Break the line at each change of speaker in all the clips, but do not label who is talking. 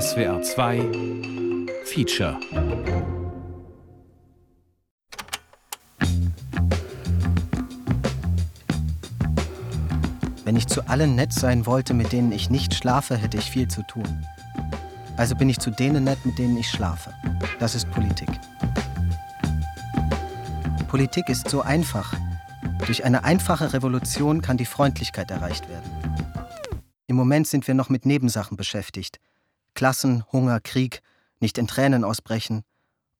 SWR 2 Feature
Wenn ich zu allen nett sein wollte, mit denen ich nicht schlafe, hätte ich viel zu tun. Also bin ich zu denen nett, mit denen ich schlafe. Das ist Politik. Politik ist so einfach. Durch eine einfache Revolution kann die Freundlichkeit erreicht werden. Im Moment sind wir noch mit Nebensachen beschäftigt. Klassen, Hunger, Krieg, nicht in Tränen ausbrechen.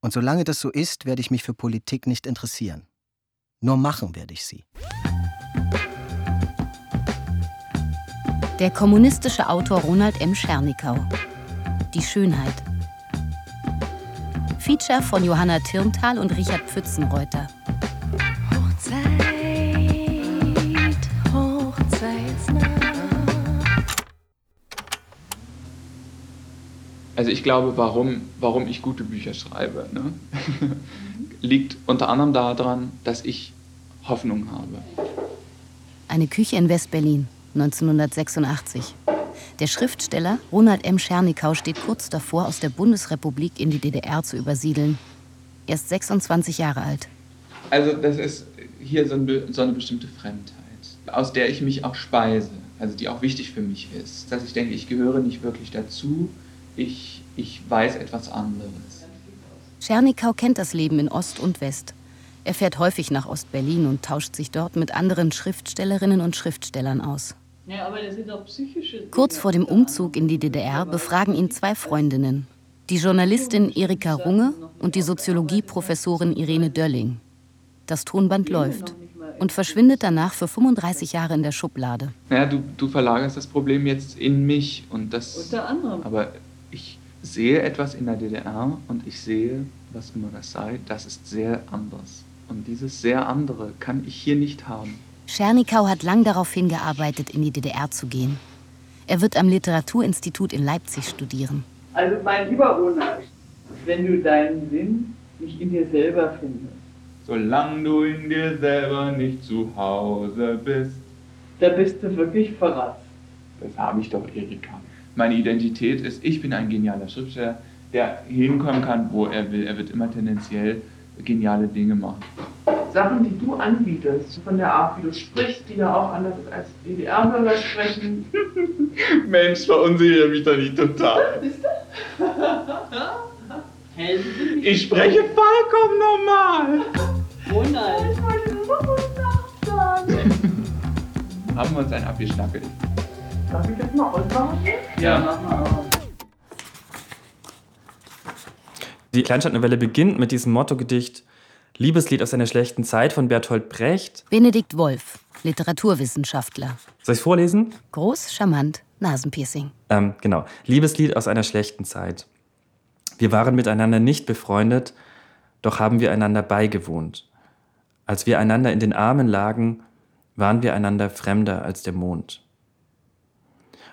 Und solange das so ist, werde ich mich für Politik nicht interessieren. Nur machen werde ich sie.
Der kommunistische Autor Ronald M. Schernikau. Die Schönheit. Feature von Johanna Tirntal und Richard Pfützenreuter.
Also ich glaube, warum, warum ich gute Bücher schreibe, ne? liegt unter anderem daran, dass ich Hoffnung habe.
Eine Küche in West-Berlin, 1986. Der Schriftsteller Ronald M. Schernikau steht kurz davor, aus der Bundesrepublik in die DDR zu übersiedeln. Er ist 26 Jahre alt.
Also das ist hier so, ein, so eine bestimmte Fremdheit, aus der ich mich auch speise, also die auch wichtig für mich ist. Dass ich denke, ich gehöre nicht wirklich dazu, ich, ich weiß etwas anderes.
Schernikau kennt das Leben in Ost und West. Er fährt häufig nach Ost-Berlin und tauscht sich dort mit anderen Schriftstellerinnen und Schriftstellern aus.
Ja, aber das sind auch psychische
Kurz vor dem Umzug in die DDR befragen ihn zwei Freundinnen. Die Journalistin Erika Runge und die Soziologieprofessorin Irene Dölling. Das Tonband läuft und verschwindet danach für 35 Jahre in der Schublade.
Naja, du, du verlagerst das Problem jetzt in mich und das.
Unter anderem.
Aber ich sehe etwas in der DDR und ich sehe, was immer das sei, das ist sehr anders. Und dieses sehr andere kann ich hier nicht haben.
Schernikau hat lang darauf hingearbeitet, in die DDR zu gehen. Er wird am Literaturinstitut in Leipzig studieren.
Also mein lieber Ronald, wenn du deinen Sinn nicht in dir selber findest,
Solange du in dir selber nicht zu Hause bist.
da bist du wirklich verratzt.
Das habe ich doch, Erika. Meine Identität ist, ich bin ein genialer Schriftsteller, der hinkommen kann, wo er will. Er wird immer tendenziell geniale Dinge machen.
Sachen, die du anbietest, von der Art, wie du sprichst, die ja auch anders als DDR-Bürger sprechen.
Mensch, verunsichere mich doch nicht total. Ich spreche vollkommen normal.
Ronald.
Haben wir uns einen abgeschnackelt?
Darf ich das mal ausmachen?
Ja.
mach mal aus.
Die Kleinstadtnovelle beginnt mit diesem Motto-Gedicht Liebeslied aus einer schlechten Zeit von Bertolt Brecht.
Benedikt Wolf, Literaturwissenschaftler.
Soll ich es vorlesen?
Groß, charmant, Nasenpiercing.
Ähm, genau. Liebeslied aus einer schlechten Zeit. Wir waren miteinander nicht befreundet, doch haben wir einander beigewohnt. Als wir einander in den Armen lagen, waren wir einander fremder als der Mond.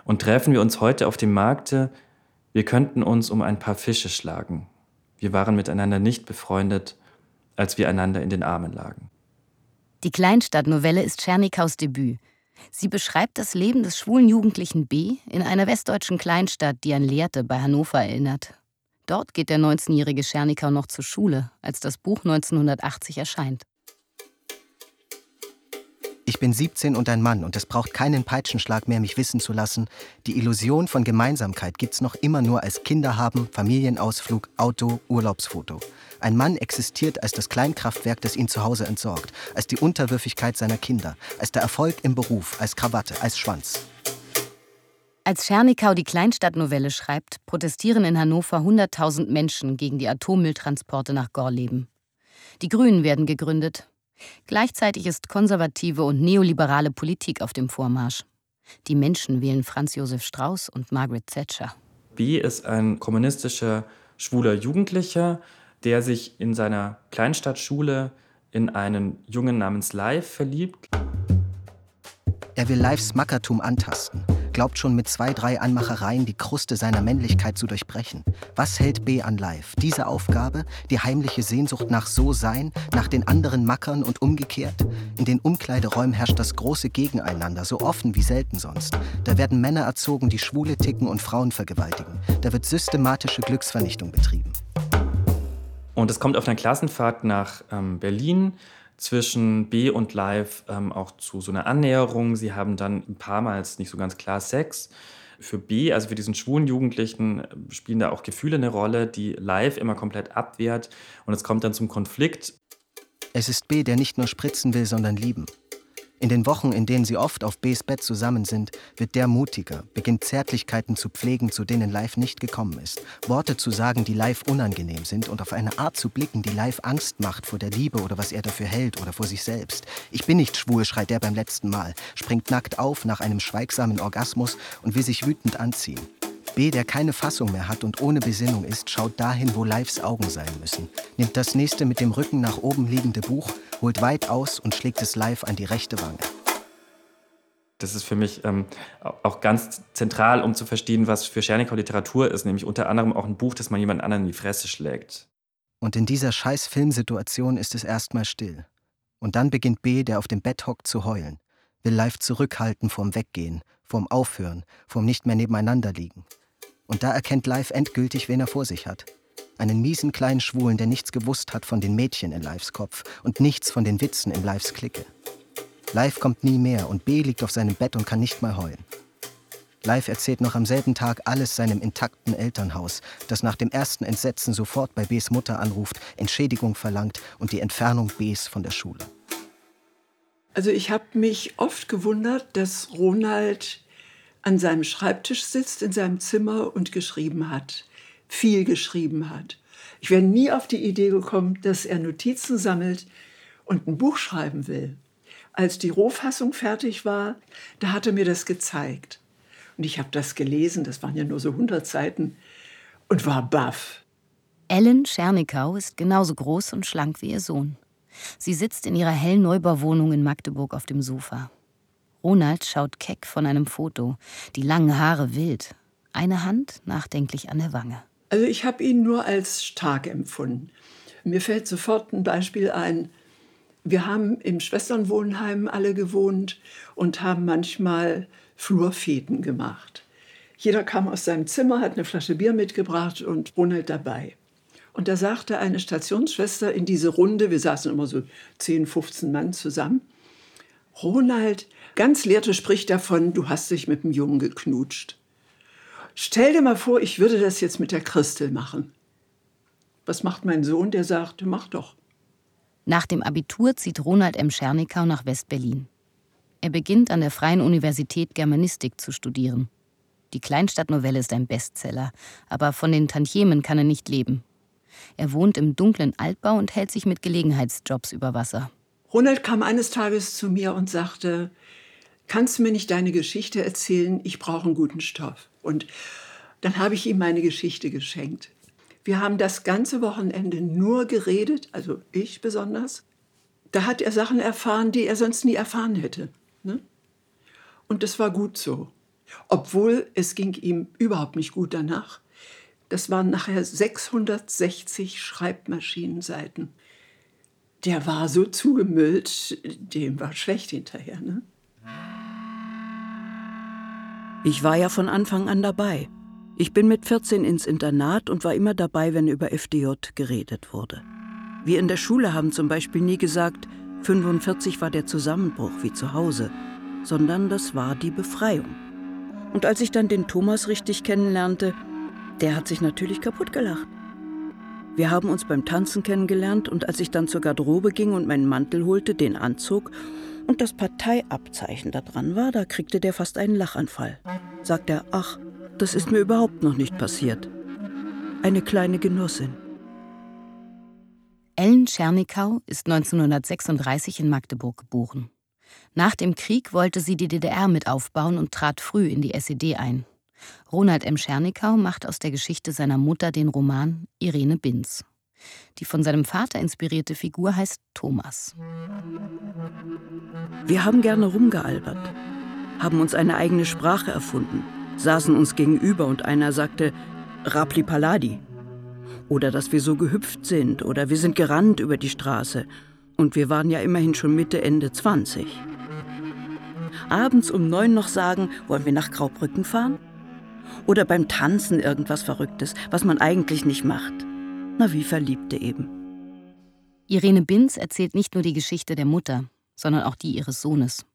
Und treffen wir uns heute auf dem Markte, wir könnten uns um ein paar Fische schlagen. Wir waren miteinander nicht befreundet, als wir einander in den Armen lagen.
Die Kleinstadtnovelle ist Schernikaus Debüt. Sie beschreibt das Leben des schwulen Jugendlichen B in einer westdeutschen Kleinstadt, die an Lehrte bei Hannover erinnert. Dort geht der 19-jährige Schernikau noch zur Schule, als das Buch 1980 erscheint.
Ich bin 17 und ein Mann und es braucht keinen Peitschenschlag mehr, mich wissen zu lassen. Die Illusion von Gemeinsamkeit gibt's noch immer nur als Kinder haben, Familienausflug, Auto, Urlaubsfoto. Ein Mann existiert als das Kleinkraftwerk, das ihn zu Hause entsorgt, als die Unterwürfigkeit seiner Kinder, als der Erfolg im Beruf, als Krawatte, als Schwanz.
Als Schernikau die Kleinstadtnovelle schreibt, protestieren in Hannover 100.000 Menschen gegen die Atommülltransporte nach Gorleben. Die Grünen werden gegründet. Gleichzeitig ist konservative und neoliberale Politik auf dem Vormarsch. Die Menschen wählen Franz Josef Strauß und Margaret Thatcher.
B ist ein kommunistischer schwuler Jugendlicher, der sich in seiner Kleinstadtschule in einen Jungen namens Live verliebt.
Er will Lives Mackertum antasten. Glaubt schon mit zwei, drei Anmachereien die Kruste seiner Männlichkeit zu durchbrechen. Was hält B an Live? Diese Aufgabe? Die heimliche Sehnsucht nach So-Sein, nach den anderen Mackern und umgekehrt? In den Umkleideräumen herrscht das große Gegeneinander, so offen wie selten sonst. Da werden Männer erzogen, die Schwule ticken und Frauen vergewaltigen. Da wird systematische Glücksvernichtung betrieben.
Und es kommt auf einer Klassenfahrt nach ähm, Berlin zwischen B und Live ähm, auch zu so einer Annäherung. Sie haben dann ein paar Mal nicht so ganz klar Sex. Für B, also für diesen schwulen Jugendlichen, spielen da auch Gefühle eine Rolle, die Live immer komplett abwehrt. Und es kommt dann zum Konflikt.
Es ist B, der nicht nur spritzen will, sondern lieben. In den Wochen, in denen sie oft auf Bs Bett zusammen sind, wird der mutiger, beginnt Zärtlichkeiten zu pflegen, zu denen Live nicht gekommen ist. Worte zu sagen, die Live unangenehm sind und auf eine Art zu blicken, die Live Angst macht vor der Liebe oder was er dafür hält oder vor sich selbst. Ich bin nicht schwul, schreit er beim letzten Mal, springt nackt auf nach einem schweigsamen Orgasmus und will sich wütend anziehen. B, der keine Fassung mehr hat und ohne Besinnung ist, schaut dahin, wo Lives Augen sein müssen, nimmt das nächste mit dem Rücken nach oben liegende Buch, holt weit aus und schlägt es live an die rechte Wange.
Das ist für mich ähm, auch ganz zentral, um zu verstehen, was für Schernikau Literatur ist, nämlich unter anderem auch ein Buch, das man jemand anderen in die Fresse schlägt.
Und in dieser scheiß Filmsituation ist es erstmal still. Und dann beginnt B, der auf dem Bett hockt, zu heulen, will live zurückhalten vorm Weggehen, vorm Aufhören, vorm nicht mehr nebeneinander liegen. Und da erkennt Live endgültig, wen er vor sich hat. Einen miesen kleinen Schwulen, der nichts gewusst hat von den Mädchen in Lives Kopf und nichts von den Witzen in Lives Clique. Live kommt nie mehr und B liegt auf seinem Bett und kann nicht mal heulen. Live erzählt noch am selben Tag alles seinem intakten Elternhaus, das nach dem ersten Entsetzen sofort bei Bs Mutter anruft, Entschädigung verlangt und die Entfernung Bs von der Schule.
Also ich habe mich oft gewundert, dass Ronald an seinem Schreibtisch sitzt in seinem Zimmer und geschrieben hat, viel geschrieben hat. Ich wäre nie auf die Idee gekommen, dass er Notizen sammelt und ein Buch schreiben will. Als die Rohfassung fertig war, da hat er mir das gezeigt. Und ich habe das gelesen, das waren ja nur so 100 Seiten, und war baff.
Ellen Schernikau ist genauso groß und schlank wie ihr Sohn. Sie sitzt in ihrer hellen Neubauwohnung in Magdeburg auf dem Sofa. Ronald schaut keck von einem Foto, die langen Haare wild, eine Hand nachdenklich an der Wange.
Also ich habe ihn nur als stark empfunden. Mir fällt sofort ein Beispiel ein. Wir haben im Schwesternwohnheim alle gewohnt und haben manchmal Flurfeten gemacht. Jeder kam aus seinem Zimmer, hat eine Flasche Bier mitgebracht und Ronald dabei. Und da sagte eine Stationsschwester in diese Runde, wir saßen immer so 10, 15 Mann zusammen, Ronald, Ganz Lehrte spricht davon, du hast dich mit dem Jungen geknutscht. Stell dir mal vor, ich würde das jetzt mit der Christel machen. Was macht mein Sohn? Der sagt, mach doch.
Nach dem Abitur zieht Ronald M. Schernikau nach West-Berlin. Er beginnt an der Freien Universität Germanistik zu studieren. Die Kleinstadtnovelle ist ein Bestseller, aber von den Tantiemen kann er nicht leben. Er wohnt im dunklen Altbau und hält sich mit Gelegenheitsjobs über Wasser.
Ronald kam eines Tages zu mir und sagte, kannst du mir nicht deine Geschichte erzählen? Ich brauche einen guten Stoff. Und dann habe ich ihm meine Geschichte geschenkt. Wir haben das ganze Wochenende nur geredet, also ich besonders. Da hat er Sachen erfahren, die er sonst nie erfahren hätte. Ne? Und das war gut so. Obwohl es ging ihm überhaupt nicht gut danach. Das waren nachher 660 Schreibmaschinenseiten. Der war so zugemüllt, dem war schlecht hinterher. Ne?
Ich war ja von Anfang an dabei. Ich bin mit 14 ins Internat und war immer dabei, wenn über FDJ geredet wurde. Wir in der Schule haben zum Beispiel nie gesagt, 45 war der Zusammenbruch wie zu Hause, sondern das war die Befreiung. Und als ich dann den Thomas richtig kennenlernte, der hat sich natürlich kaputt gelacht. Wir haben uns beim Tanzen kennengelernt und als ich dann zur Garderobe ging und meinen Mantel holte, den anzog und das Parteiabzeichen da dran war, da kriegte der fast einen Lachanfall. Sagt er, ach, das ist mir überhaupt noch nicht passiert. Eine kleine Genussin.
Ellen Schernikau ist 1936 in Magdeburg geboren. Nach dem Krieg wollte sie die DDR mit aufbauen und trat früh in die SED ein. Ronald M. Schernikau macht aus der Geschichte seiner Mutter den Roman Irene Binz. Die von seinem Vater inspirierte Figur heißt Thomas.
Wir haben gerne rumgealbert. haben uns eine eigene Sprache erfunden, saßen uns gegenüber und einer sagte Rapli Paladi. Oder dass wir so gehüpft sind oder wir sind gerannt über die Straße. Und wir waren ja immerhin schon Mitte, Ende 20. Abends um neun noch sagen, wollen wir nach Graubrücken fahren? Oder beim Tanzen irgendwas Verrücktes, was man eigentlich nicht macht. Na, wie Verliebte eben.
Irene Binz erzählt nicht nur die Geschichte der Mutter, sondern auch die ihres Sohnes.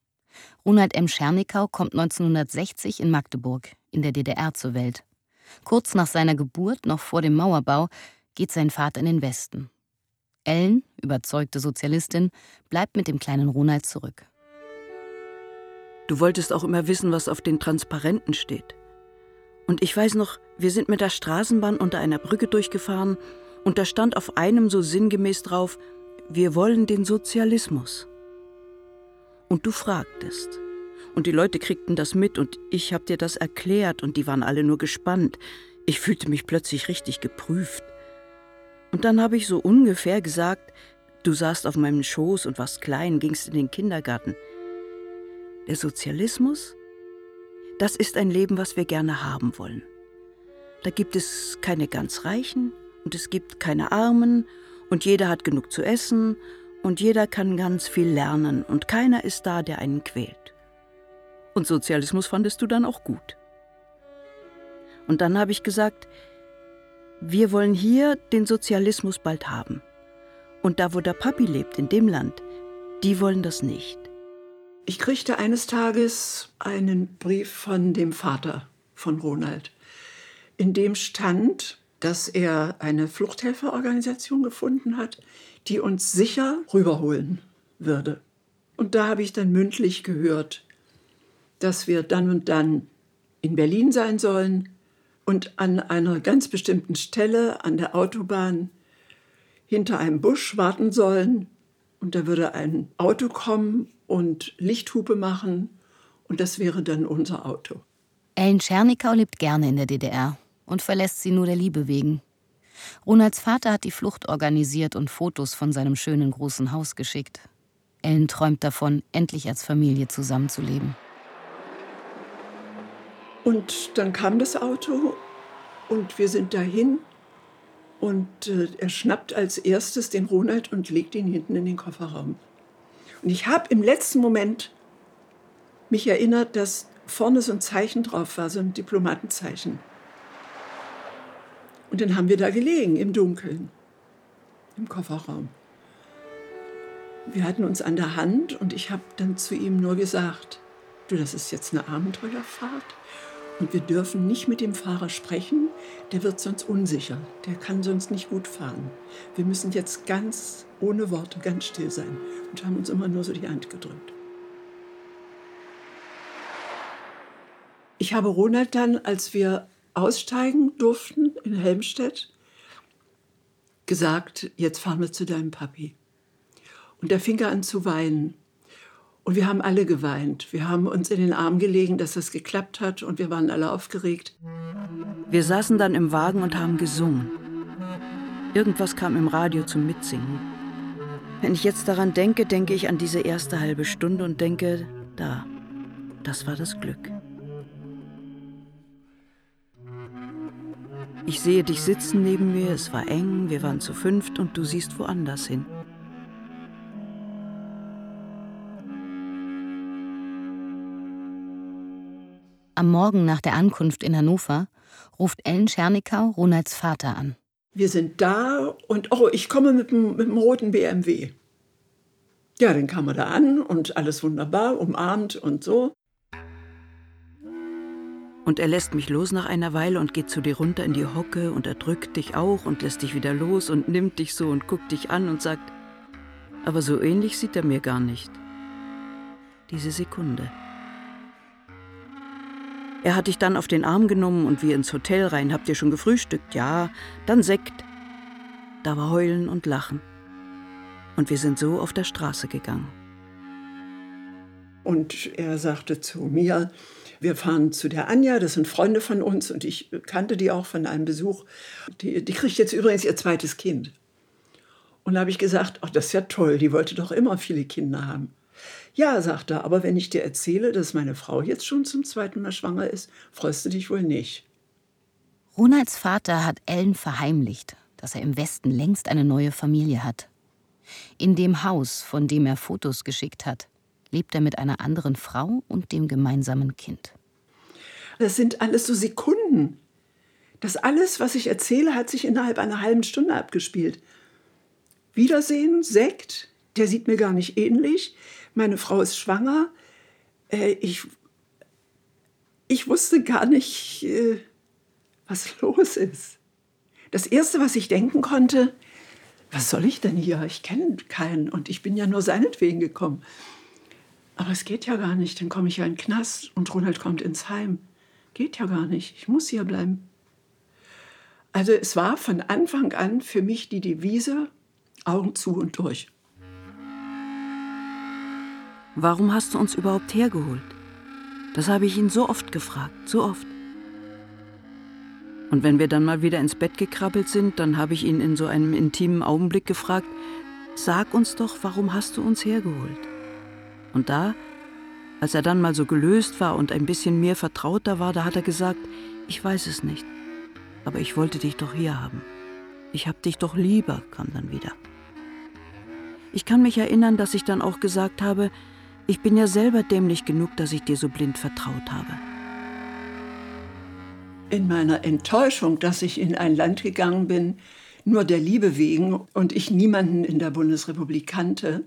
Ronald M. Schernikau kommt 1960 in Magdeburg, in der DDR, zur Welt. Kurz nach seiner Geburt, noch vor dem Mauerbau, geht sein Vater in den Westen. Ellen, überzeugte Sozialistin, bleibt mit dem kleinen Ronald zurück.
Du wolltest auch immer wissen, was auf den Transparenten steht. Und ich weiß noch, wir sind mit der Straßenbahn unter einer Brücke durchgefahren und da stand auf einem so sinngemäß drauf, wir wollen den Sozialismus. Und du fragtest. Und die Leute kriegten das mit und ich hab dir das erklärt und die waren alle nur gespannt. Ich fühlte mich plötzlich richtig geprüft. Und dann habe ich so ungefähr gesagt, du saßt auf meinem Schoß und warst klein, gingst in den Kindergarten. Der Sozialismus, das ist ein Leben, was wir gerne haben wollen. Da gibt es keine ganz Reichen und es gibt keine Armen und jeder hat genug zu essen und jeder kann ganz viel lernen und keiner ist da, der einen quält. Und Sozialismus fandest du dann auch gut. Und dann habe ich gesagt, wir wollen hier den Sozialismus bald haben. Und da, wo der Papi lebt, in dem Land, die wollen das nicht.
Ich kriegte eines Tages einen Brief von dem Vater von Ronald, in dem stand, dass er eine Fluchthelferorganisation gefunden hat, die uns sicher rüberholen würde. Und da habe ich dann mündlich gehört, dass wir dann und dann in Berlin sein sollen und an einer ganz bestimmten Stelle an der Autobahn hinter einem Busch warten sollen. Und da würde ein Auto kommen und Lichthupe machen und das wäre dann unser Auto.
Ellen Schernikau lebt gerne in der DDR und verlässt sie nur der Liebe wegen. Ronalds Vater hat die Flucht organisiert und Fotos von seinem schönen großen Haus geschickt. Ellen träumt davon, endlich als Familie zusammenzuleben.
Und dann kam das Auto und wir sind dahin und äh, er schnappt als erstes den Ronald und legt ihn hinten in den Kofferraum. Und ich habe im letzten Moment mich erinnert, dass vorne so ein Zeichen drauf war, so ein Diplomatenzeichen. Und dann haben wir da gelegen im Dunkeln, im Kofferraum. Wir hatten uns an der Hand und ich habe dann zu ihm nur gesagt, du, das ist jetzt eine Abenteuerfahrt und wir dürfen nicht mit dem Fahrer sprechen, der wird sonst unsicher, der kann sonst nicht gut fahren. Wir müssen jetzt ganz ohne Worte, ganz still sein und haben uns immer nur so die Hand gedrückt. Ich habe Ronald dann, als wir aussteigen durften in Helmstedt, gesagt, jetzt fahren wir zu deinem Papi. Und da fing er an zu weinen. Und wir haben alle geweint. Wir haben uns in den Arm gelegen, dass das geklappt hat und wir waren alle aufgeregt.
Wir saßen dann im Wagen und haben gesungen. Irgendwas kam im Radio zum Mitsingen. Wenn ich jetzt daran denke, denke ich an diese erste halbe Stunde und denke, da, das war das Glück. Ich sehe dich sitzen neben mir, es war eng, wir waren zu fünft und du siehst woanders hin.
Am Morgen nach der Ankunft in Hannover ruft Ellen Schernikau Ronalds Vater an.
Wir sind da und oh, ich komme mit dem, mit dem roten BMW. Ja, dann kam er da an und alles wunderbar, umarmt und so.
Und er lässt mich los nach einer Weile und geht zu dir runter in die Hocke und er drückt dich auch und lässt dich wieder los und nimmt dich so und guckt dich an und sagt, aber so ähnlich sieht er mir gar nicht. Diese Sekunde. Er hat dich dann auf den Arm genommen und wir ins Hotel rein. Habt ihr schon gefrühstückt? Ja. Dann Sekt. Da war Heulen und Lachen. Und wir sind so auf der Straße gegangen.
Und er sagte zu mir, wir fahren zu der Anja, das sind Freunde von uns und ich kannte die auch von einem Besuch. Die, die kriegt jetzt übrigens ihr zweites Kind. Und da habe ich gesagt, ach, das ist ja toll, die wollte doch immer viele Kinder haben. Ja, sagt er, aber wenn ich dir erzähle, dass meine Frau jetzt schon zum zweiten Mal schwanger ist, freust du dich wohl nicht.
Ronalds Vater hat Ellen verheimlicht, dass er im Westen längst eine neue Familie hat. In dem Haus, von dem er Fotos geschickt hat, lebt er mit einer anderen Frau und dem gemeinsamen Kind.
Das sind alles so Sekunden. Das alles, was ich erzähle, hat sich innerhalb einer halben Stunde abgespielt. Wiedersehen, Sekt, der sieht mir gar nicht ähnlich. Meine Frau ist schwanger. Äh, ich, ich wusste gar nicht, äh, was los ist. Das Erste, was ich denken konnte, was soll ich denn hier? Ich kenne keinen und ich bin ja nur seinetwegen gekommen. Aber es geht ja gar nicht, dann komme ich ja in den Knast und Ronald kommt ins Heim. Geht ja gar nicht, ich muss hier bleiben. Also es war von Anfang an für mich die Devise, Augen zu und durch.
Warum hast du uns überhaupt hergeholt? Das habe ich ihn so oft gefragt, so oft. Und wenn wir dann mal wieder ins Bett gekrabbelt sind, dann habe ich ihn in so einem intimen Augenblick gefragt, sag uns doch, warum hast du uns hergeholt? Und da, als er dann mal so gelöst war und ein bisschen mir vertrauter war, da hat er gesagt, ich weiß es nicht, aber ich wollte dich doch hier haben. Ich hab dich doch lieber, kam dann wieder. Ich kann mich erinnern, dass ich dann auch gesagt habe, ich bin ja selber dämlich genug, dass ich dir so blind vertraut habe.
In meiner Enttäuschung, dass ich in ein Land gegangen bin, nur der Liebe wegen und ich niemanden in der Bundesrepublik kannte,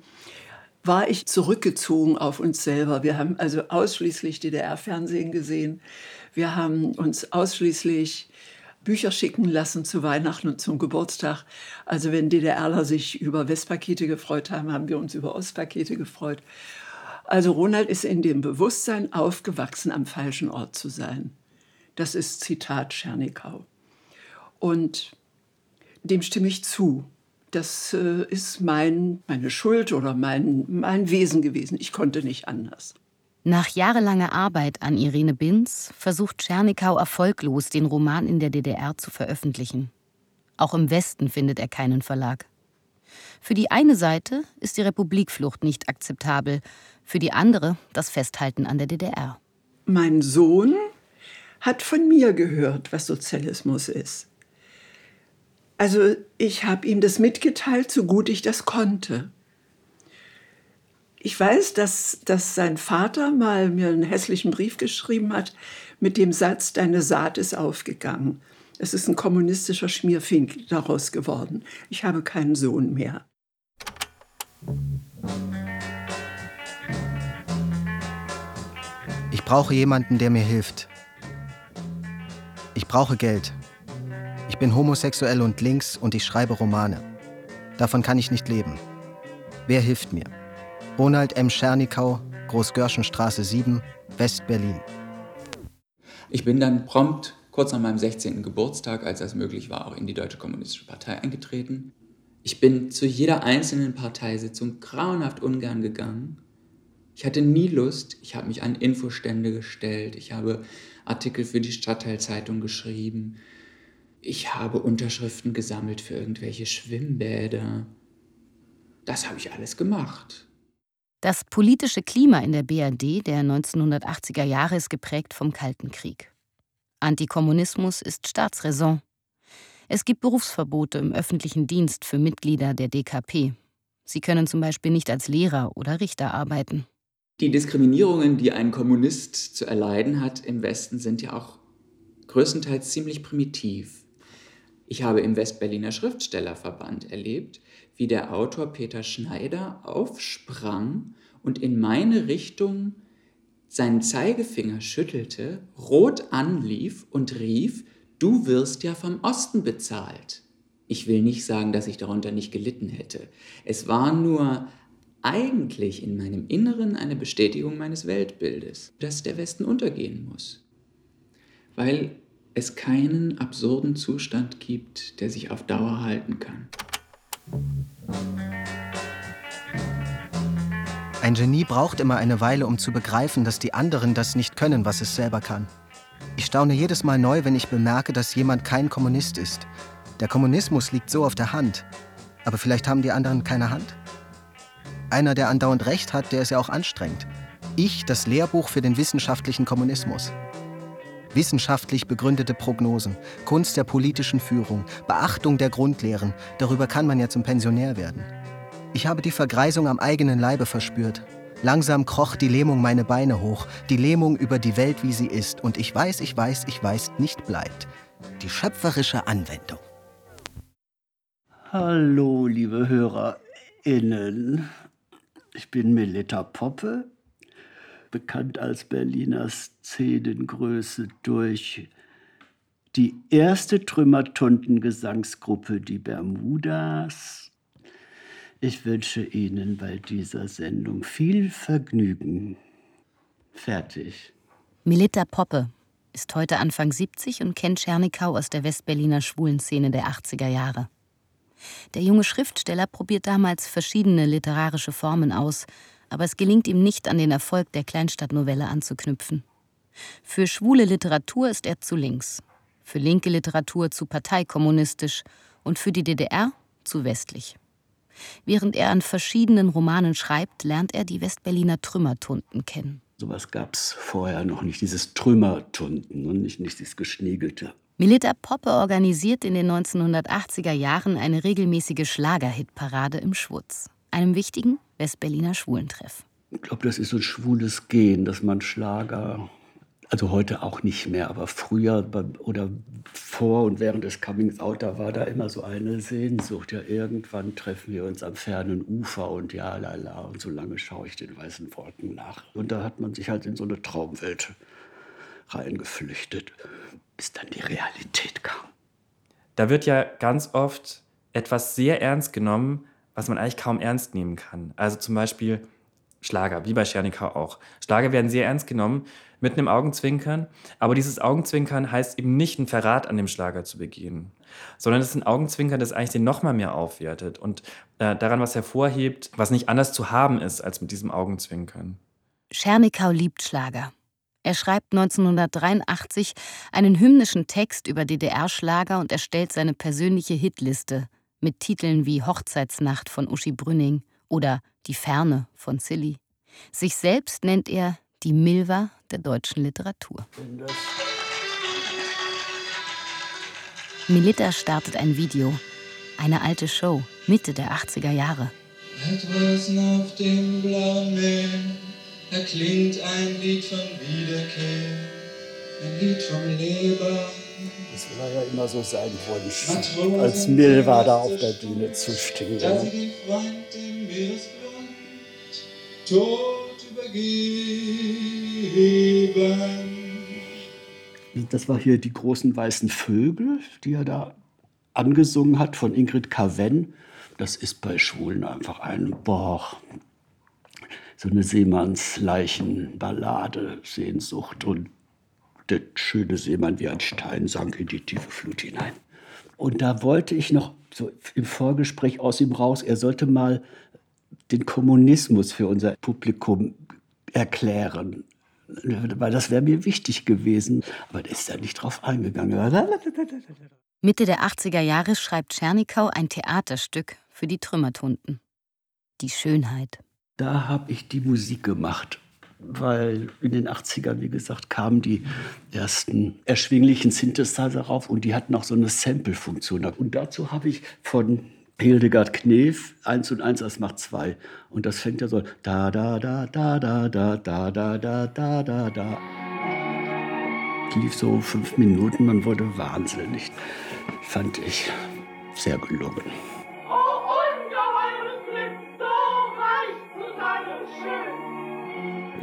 war ich zurückgezogen auf uns selber. Wir haben also ausschließlich DDR-Fernsehen gesehen. Wir haben uns ausschließlich Bücher schicken lassen zu Weihnachten und zum Geburtstag. Also wenn DDRler sich über Westpakete gefreut haben, haben wir uns über Ostpakete gefreut. Also Ronald ist in dem Bewusstsein aufgewachsen, am falschen Ort zu sein. Das ist Zitat Schernikau. Und dem stimme ich zu. Das äh, ist mein, meine Schuld oder mein, mein Wesen gewesen. Ich konnte nicht anders.
Nach jahrelanger Arbeit an Irene Binz versucht Schernikau erfolglos, den Roman in der DDR zu veröffentlichen. Auch im Westen findet er keinen Verlag. Für die eine Seite ist die Republikflucht nicht akzeptabel, für die andere das Festhalten an der DDR.
Mein Sohn hat von mir gehört, was Sozialismus ist. Also ich habe ihm das mitgeteilt, so gut ich das konnte. Ich weiß, dass, dass sein Vater mal mir einen hässlichen Brief geschrieben hat mit dem Satz, deine Saat ist aufgegangen. Es ist ein kommunistischer Schmierfink daraus geworden. Ich habe keinen Sohn mehr.
Ich brauche jemanden, der mir hilft. Ich brauche Geld. Ich bin homosexuell und links und ich schreibe Romane. Davon kann ich nicht leben. Wer hilft mir? Ronald M. Schernikau, Großgörschenstraße 7, West-Berlin.
Ich bin dann prompt kurz nach meinem 16. Geburtstag, als das möglich war, auch in die Deutsche Kommunistische Partei eingetreten. Ich bin zu jeder einzelnen Parteisitzung grauenhaft ungern gegangen. Ich hatte nie Lust, ich habe mich an Infostände gestellt, ich habe Artikel für die Stadtteilzeitung geschrieben, ich habe Unterschriften gesammelt für irgendwelche Schwimmbäder. Das habe ich alles gemacht.
Das politische Klima in der BRD der 1980er Jahre ist geprägt vom Kalten Krieg. Antikommunismus ist Staatsräson. Es gibt Berufsverbote im öffentlichen Dienst für Mitglieder der DKP. Sie können zum Beispiel nicht als Lehrer oder Richter arbeiten.
Die Diskriminierungen, die ein Kommunist zu erleiden hat im Westen, sind ja auch größtenteils ziemlich primitiv. Ich habe im Westberliner Schriftstellerverband erlebt, wie der Autor Peter Schneider aufsprang und in meine Richtung seinen Zeigefinger schüttelte, rot anlief und rief, du wirst ja vom Osten bezahlt. Ich will nicht sagen, dass ich darunter nicht gelitten hätte. Es war nur eigentlich in meinem Inneren eine Bestätigung meines Weltbildes, dass der Westen untergehen muss. Weil es keinen absurden Zustand gibt, der sich auf Dauer halten kann.
Ein Genie braucht immer eine Weile, um zu begreifen, dass die anderen das nicht können, was es selber kann. Ich staune jedes Mal neu, wenn ich bemerke, dass jemand kein Kommunist ist. Der Kommunismus liegt so auf der Hand. Aber vielleicht haben die anderen keine Hand? Einer, der andauernd recht hat, der ist ja auch anstrengend. Ich, das Lehrbuch für den wissenschaftlichen Kommunismus. Wissenschaftlich begründete Prognosen, Kunst der politischen Führung, Beachtung der Grundlehren, darüber kann man ja zum Pensionär werden. Ich habe die Vergreisung am eigenen Leibe verspürt. Langsam kroch die Lähmung meine Beine hoch, die Lähmung über die Welt, wie sie ist. Und ich weiß, ich weiß, ich weiß, nicht bleibt. Die schöpferische Anwendung.
Hallo, liebe HörerInnen. Ich bin Melita Poppe, bekannt als Berliner Szenengröße durch die erste Trümmertunten-Gesangsgruppe, die Bermudas. Ich wünsche Ihnen bei dieser Sendung viel Vergnügen. Fertig.
Melita Poppe ist heute Anfang 70 und kennt Schernikau aus der Westberliner Schwulenszene der 80er Jahre. Der junge Schriftsteller probiert damals verschiedene literarische Formen aus, aber es gelingt ihm nicht, an den Erfolg der Kleinstadtnovelle anzuknüpfen. Für schwule Literatur ist er zu links, für linke Literatur zu parteikommunistisch und für die DDR zu westlich. Während er an verschiedenen Romanen schreibt, lernt er die Westberliner Trümmertunden kennen.
Sowas gab es vorher noch nicht, dieses Trümmertunden und nicht, nicht dieses Geschniegelte.
Melita Poppe organisiert in den 1980er Jahren eine regelmäßige Schlagerhitparade im Schwutz, einem wichtigen Westberliner Schwulentreff.
Ich glaube, das ist so ein schwules Gehen, dass man Schlager, also heute auch nicht mehr, aber früher oder vor und während des Comings Out, da war da immer so eine Sehnsucht. Ja, irgendwann treffen wir uns am fernen Ufer und ja, lala, und so lange schaue ich den weißen Wolken nach. Und da hat man sich halt in so eine Traumwelt reingeflüchtet bis dann die Realität kam.
Da wird ja ganz oft etwas sehr ernst genommen, was man eigentlich kaum ernst nehmen kann. Also zum Beispiel Schlager, wie bei Schernikau auch. Schlager werden sehr ernst genommen, mit einem Augenzwinkern. Aber dieses Augenzwinkern heißt eben nicht, einen Verrat an dem Schlager zu begehen, sondern es ist ein Augenzwinkern, das eigentlich den nochmal mehr aufwertet und äh, daran was hervorhebt, was nicht anders zu haben ist als mit diesem Augenzwinkern.
Schernikau liebt Schlager. Er schreibt 1983 einen hymnischen Text über DDR-Schlager und erstellt seine persönliche Hitliste mit Titeln wie Hochzeitsnacht von Uschi Brünning oder Die Ferne von Silly. Sich selbst nennt er die Milva der deutschen Literatur. Melita startet ein Video. Eine alte Show, Mitte der 80er Jahre.
Draußen auf dem blauen Meer erklingt ein Lied von Wiederkehr, ein Lied vom Leben.
Das war ja immer so sein Wunsch, als Milva da auf der Bühne zu stehen.
Da sie den Freund im Meeresgrund tot
Das war hier die großen weißen Vögel, die er da angesungen hat von Ingrid Carven. Das ist bei Schwulen einfach ein Boah, so eine Seemannsleichenballade, Sehnsucht und der schöne Seemann wie ein Stein sank in die tiefe Flut hinein. Und da wollte ich noch so im Vorgespräch aus ihm raus, er sollte mal den Kommunismus für unser Publikum erklären. Weil das wäre mir wichtig gewesen. Aber der ist da nicht drauf eingegangen.
Mitte der 80er Jahre schreibt Tschernikau ein Theaterstück für die Trümmertunden. Die Schönheit
da habe ich die Musik gemacht. Weil in den 80ern, wie gesagt, kamen die ersten erschwinglichen Synthesizer rauf und die hatten auch so eine Sample-Funktion. Und dazu habe ich von Hildegard Knef, 1 und 1, das macht 2. Und das fängt ja so da da da da da da da da da da da da. Lief so fünf Minuten, man wurde wahnsinnig. Fand ich sehr gelungen.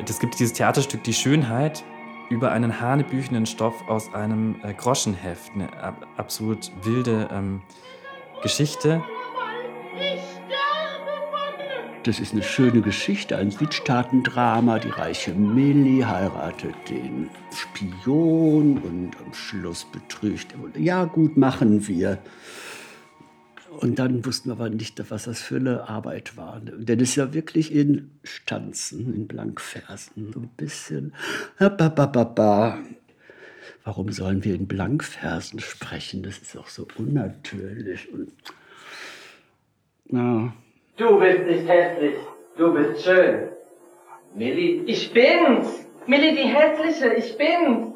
Es gibt dieses Theaterstück Die Schönheit über einen hanebüchenden Stoff aus einem äh, Groschenheft. Eine ab, absolut wilde ähm, Geschichte.
Das ist eine schöne Geschichte, ein Südstaatendrama. Die reiche Millie heiratet den Spion und am Schluss betrügt er. Ja, gut, machen wir. Und dann wussten wir aber nicht, was das für eine Arbeit war. Denn es ist ja wirklich in Stanzen, in Blankversen, so ein bisschen. Warum sollen wir in Blankversen sprechen? Das ist auch so unnatürlich. Und,
na. Du bist nicht hässlich, Du bist schön. Millie? Ich bin's! Millie die Hässliche, ich bin's!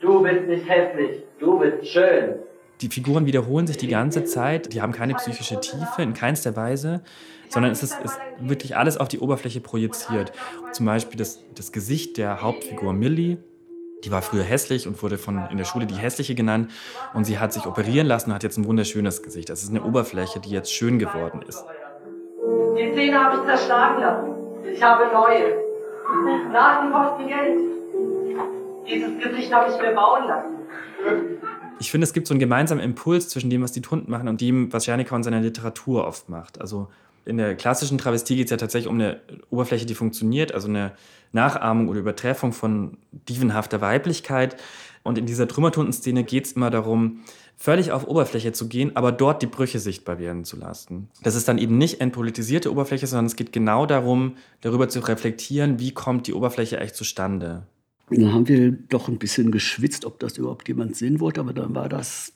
Du bist nicht hässlich, du bist schön.
Die Figuren wiederholen sich die ganze Zeit, die haben keine psychische Tiefe in keinster Weise, sondern es ist, ist wirklich alles auf die Oberfläche projiziert. Zum Beispiel das, das Gesicht der Hauptfigur Millie, die war früher hässlich und wurde von, in der Schule die Hässliche genannt. Und sie hat sich operieren lassen und hat jetzt ein wunderschönes Gesicht. Das ist eine Oberfläche, die jetzt schön geworden ist.
Die Zähne habe ich zerschlagen lassen. Ich habe neue. Nasen kosten Geld. Dieses Gesicht habe ich mir bauen lassen.
Ich finde, es gibt so einen gemeinsamen Impuls zwischen dem, was die Tunden machen und dem, was Czernikau in seiner Literatur oft macht. Also in der klassischen Travestie geht es ja tatsächlich um eine Oberfläche, die funktioniert, also eine Nachahmung oder Übertreffung von dievenhafter Weiblichkeit. Und in dieser Trümmertunten-Szene geht es immer darum, völlig auf Oberfläche zu gehen, aber dort die Brüche sichtbar werden zu lassen. Das ist dann eben nicht entpolitisierte Oberfläche, sondern es geht genau darum, darüber zu reflektieren, wie kommt die Oberfläche eigentlich zustande.
Da haben wir doch ein bisschen geschwitzt, ob das überhaupt jemand sehen wollte, aber dann war das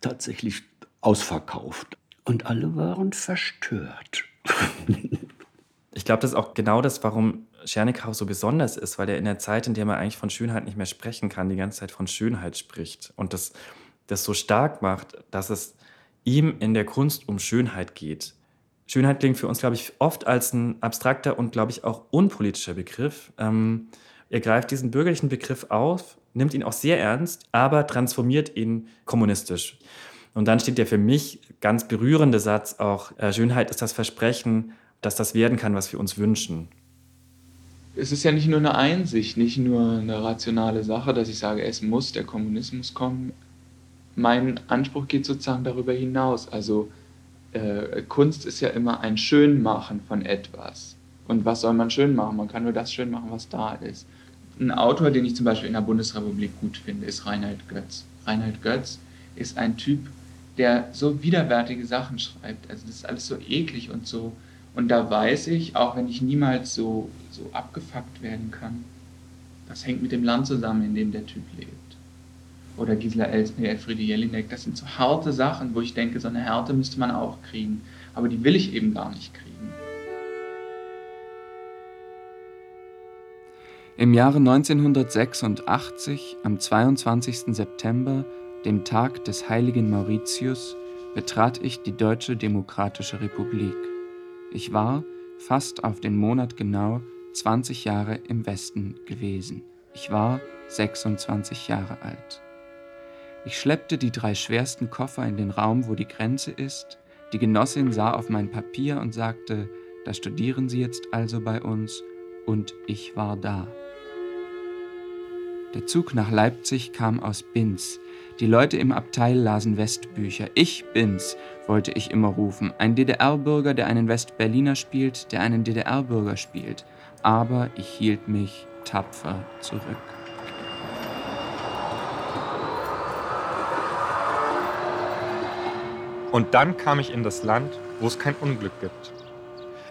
tatsächlich ausverkauft. Und alle waren verstört.
ich glaube, das ist auch genau das, warum Schernikau so besonders ist, weil er in der Zeit, in der man eigentlich von Schönheit nicht mehr sprechen kann, die ganze Zeit von Schönheit spricht. Und das, das so stark macht, dass es ihm in der Kunst um Schönheit geht. Schönheit klingt für uns, glaube ich, oft als ein abstrakter und, glaube ich, auch unpolitischer Begriff. Ähm, er greift diesen bürgerlichen Begriff auf, nimmt ihn auch sehr ernst, aber transformiert ihn kommunistisch. Und dann steht der für mich ganz berührende Satz auch, äh, Schönheit ist das Versprechen, dass das werden kann, was wir uns wünschen.
Es ist ja nicht nur eine Einsicht, nicht nur eine rationale Sache, dass ich sage, es muss der Kommunismus kommen. Mein Anspruch geht sozusagen darüber hinaus. Also äh, Kunst ist ja immer ein Schönmachen von etwas. Und was soll man schön machen? Man kann nur das schön machen, was da ist. Ein Autor, den ich zum Beispiel in der Bundesrepublik gut finde, ist Reinhard Götz. Reinhard Götz ist ein Typ, der so widerwärtige Sachen schreibt. Also das ist alles so eklig und so. Und da weiß ich, auch wenn ich niemals so, so abgefuckt werden kann, das hängt mit dem Land zusammen, in dem der Typ lebt. Oder Gisela Elsner, Elfriede Jelinek, das sind so harte Sachen, wo ich denke, so eine Härte müsste man auch kriegen. Aber die will ich eben gar nicht kriegen.
Im Jahre 1986, am 22. September, dem Tag des heiligen Mauritius, betrat ich die Deutsche Demokratische Republik. Ich war, fast auf den Monat genau, 20 Jahre im Westen gewesen. Ich war 26 Jahre alt. Ich schleppte die drei schwersten Koffer in den Raum, wo die Grenze ist. Die Genossin sah auf mein Papier und sagte, da studieren Sie jetzt also bei uns, und ich war da. Der Zug nach Leipzig kam aus Binz. Die Leute im Abteil lasen Westbücher. Ich bin's, wollte ich immer rufen. Ein DDR-Bürger, der einen Westberliner spielt, der einen DDR-Bürger spielt. Aber ich hielt mich tapfer zurück.
Und dann kam ich in das Land, wo es kein Unglück gibt.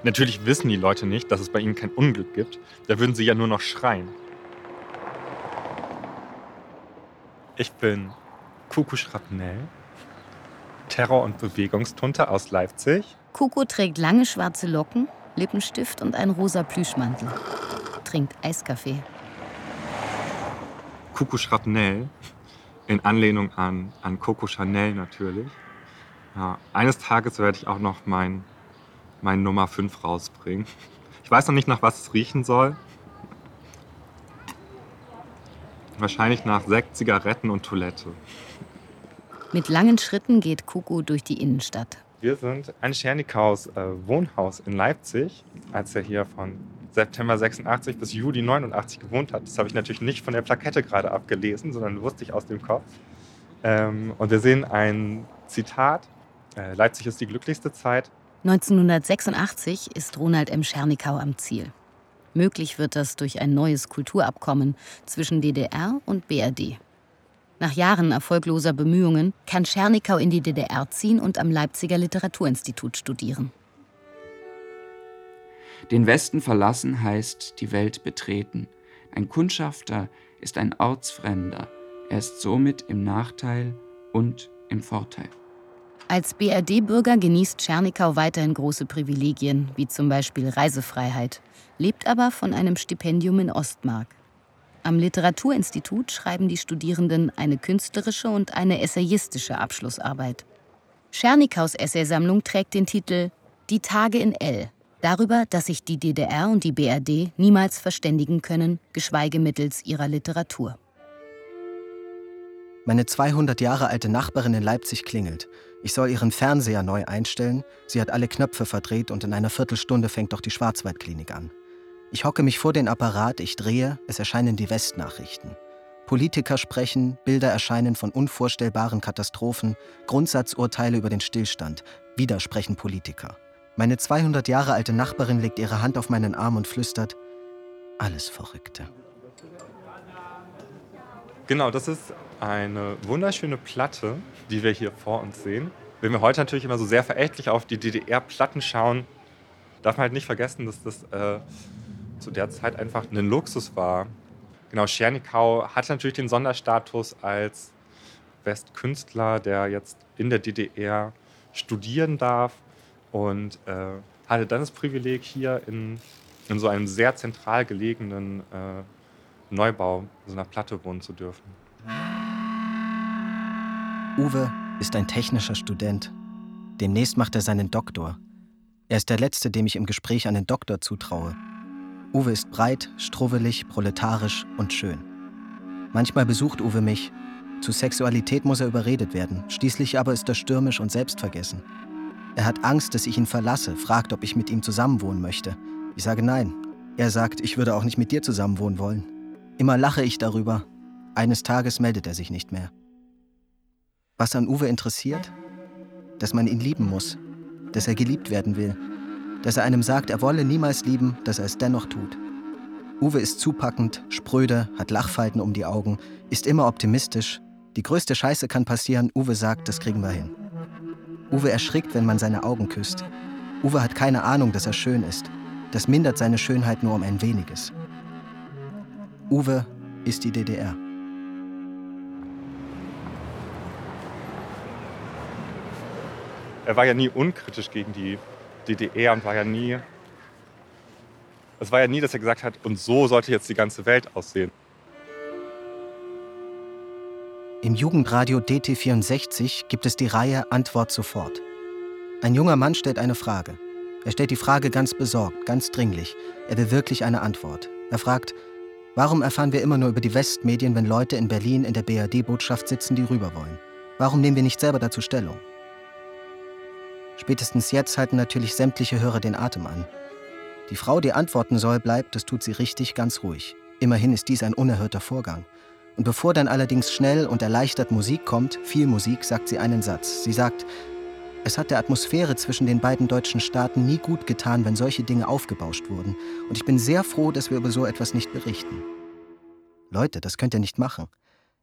Natürlich wissen die Leute nicht, dass es bei ihnen kein Unglück gibt. Da würden sie ja nur noch schreien. Ich bin Kuku Schrapnell, Terror- und Bewegungstunte aus Leipzig.
Kuku trägt lange schwarze Locken, Lippenstift und einen rosa Plüschmantel. Trinkt Eiskaffee.
Kuku Schrapnell, in Anlehnung an, an Coco Chanel natürlich. Ja, eines Tages werde ich auch noch mein, mein Nummer 5 rausbringen. Ich weiß noch nicht, nach was es riechen soll. Wahrscheinlich nach Sekt, Zigaretten und Toilette.
Mit langen Schritten geht Kuku durch die Innenstadt.
Wir sind ein Schernikaus äh, Wohnhaus in Leipzig, als er hier von September 86 bis Juli 89 gewohnt hat. Das habe ich natürlich nicht von der Plakette gerade abgelesen, sondern wusste ich aus dem Kopf. Ähm, und wir sehen ein Zitat: Leipzig ist die glücklichste Zeit.
1986 ist Ronald M. Schernikau am Ziel. Möglich wird das durch ein neues Kulturabkommen zwischen DDR und BRD. Nach Jahren erfolgloser Bemühungen kann Schernikau in die DDR ziehen und am Leipziger Literaturinstitut studieren.
Den Westen verlassen heißt die Welt betreten. Ein Kundschafter ist ein Ortsfremder. Er ist somit im Nachteil und im Vorteil.
Als BRD-Bürger genießt Tschernikau weiterhin große Privilegien, wie zum Beispiel Reisefreiheit, lebt aber von einem Stipendium in Ostmark. Am Literaturinstitut schreiben die Studierenden eine künstlerische und eine essayistische Abschlussarbeit. Tschernikaus Essaysammlung trägt den Titel Die Tage in L. Darüber, dass sich die DDR und die BRD niemals verständigen können, geschweige mittels ihrer Literatur.
Meine 200 Jahre alte Nachbarin in Leipzig klingelt. Ich soll ihren Fernseher neu einstellen. Sie hat alle Knöpfe verdreht und in einer Viertelstunde fängt doch die Schwarzwaldklinik an. Ich hocke mich vor den Apparat, ich drehe, es erscheinen die Westnachrichten. Politiker sprechen, Bilder erscheinen von unvorstellbaren Katastrophen, Grundsatzurteile über den Stillstand. Wieder sprechen Politiker. Meine 200 Jahre alte Nachbarin legt ihre Hand auf meinen Arm und flüstert, alles Verrückte.
Genau, das ist eine wunderschöne Platte, die wir hier vor uns sehen. Wenn wir heute natürlich immer so sehr verächtlich auf die DDR-Platten schauen, darf man halt nicht vergessen, dass das äh, zu der Zeit einfach ein Luxus war. Genau, Schernikau hat natürlich den Sonderstatus als Westkünstler, der jetzt in der DDR studieren darf und äh, hatte dann das Privileg, hier in, in so einem sehr zentral gelegenen äh, Neubau, so einer Platte wohnen zu dürfen.
Uwe ist ein technischer Student. Demnächst macht er seinen Doktor. Er ist der Letzte, dem ich im Gespräch einen Doktor zutraue. Uwe ist breit, struwwelig, proletarisch und schön. Manchmal besucht Uwe mich. Zu Sexualität muss er überredet werden. Schließlich aber ist er stürmisch und selbstvergessen. Er hat Angst, dass ich ihn verlasse, fragt, ob ich mit ihm zusammenwohnen möchte. Ich sage nein. Er sagt, ich würde auch nicht mit dir zusammenwohnen wollen. Immer lache ich darüber. Eines Tages meldet er sich nicht mehr. Was an Uwe interessiert? Dass man ihn lieben muss, dass er geliebt werden will, dass er einem sagt, er wolle niemals lieben, dass er es dennoch tut. Uwe ist zupackend, spröde, hat Lachfalten um die Augen, ist immer optimistisch. Die größte Scheiße kann passieren, Uwe sagt, das kriegen wir hin. Uwe erschrickt, wenn man seine Augen küsst. Uwe hat keine Ahnung, dass er schön ist. Das mindert seine Schönheit nur um ein weniges. Uwe ist die DDR.
Er war ja nie unkritisch gegen die DDR und war ja nie. Es war ja nie, dass er gesagt hat, und so sollte jetzt die ganze Welt aussehen.
Im Jugendradio DT64 gibt es die Reihe Antwort sofort. Ein junger Mann stellt eine Frage. Er stellt die Frage ganz besorgt, ganz dringlich. Er will wirklich eine Antwort. Er fragt, warum erfahren wir immer nur über die Westmedien, wenn Leute in Berlin in der BRD-Botschaft sitzen, die rüber wollen? Warum nehmen wir nicht selber dazu Stellung? Spätestens jetzt halten natürlich sämtliche Hörer den Atem an. Die Frau, die antworten soll, bleibt, das tut sie richtig, ganz ruhig. Immerhin ist dies ein unerhörter Vorgang. Und bevor dann allerdings schnell und erleichtert Musik kommt, viel Musik, sagt sie einen Satz. Sie sagt, es hat der Atmosphäre zwischen den beiden deutschen Staaten nie gut getan, wenn solche Dinge aufgebauscht wurden. Und ich bin sehr froh, dass wir über so etwas nicht berichten. Leute, das könnt ihr nicht machen.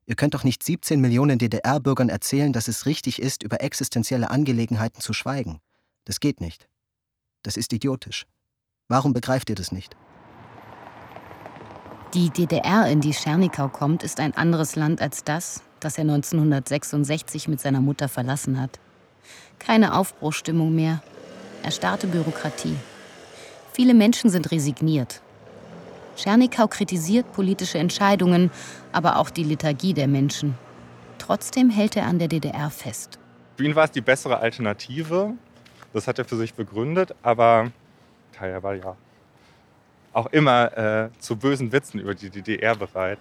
Ihr könnt doch nicht 17 Millionen DDR-Bürgern erzählen, dass es richtig ist, über existenzielle Angelegenheiten zu schweigen. Das geht nicht. Das ist idiotisch. Warum begreift ihr das nicht?
Die DDR, in die Schernikau kommt, ist ein anderes Land als das, das er 1966 mit seiner Mutter verlassen hat. Keine Aufbruchstimmung mehr, erstarrte Bürokratie. Viele Menschen sind resigniert, Schernikau kritisiert politische Entscheidungen, aber auch die Liturgie der Menschen. Trotzdem hält er an der DDR fest.
Für ihn war es die bessere Alternative. Das hat er für sich begründet, aber er war ja auch immer äh, zu bösen Witzen über die DDR bereit.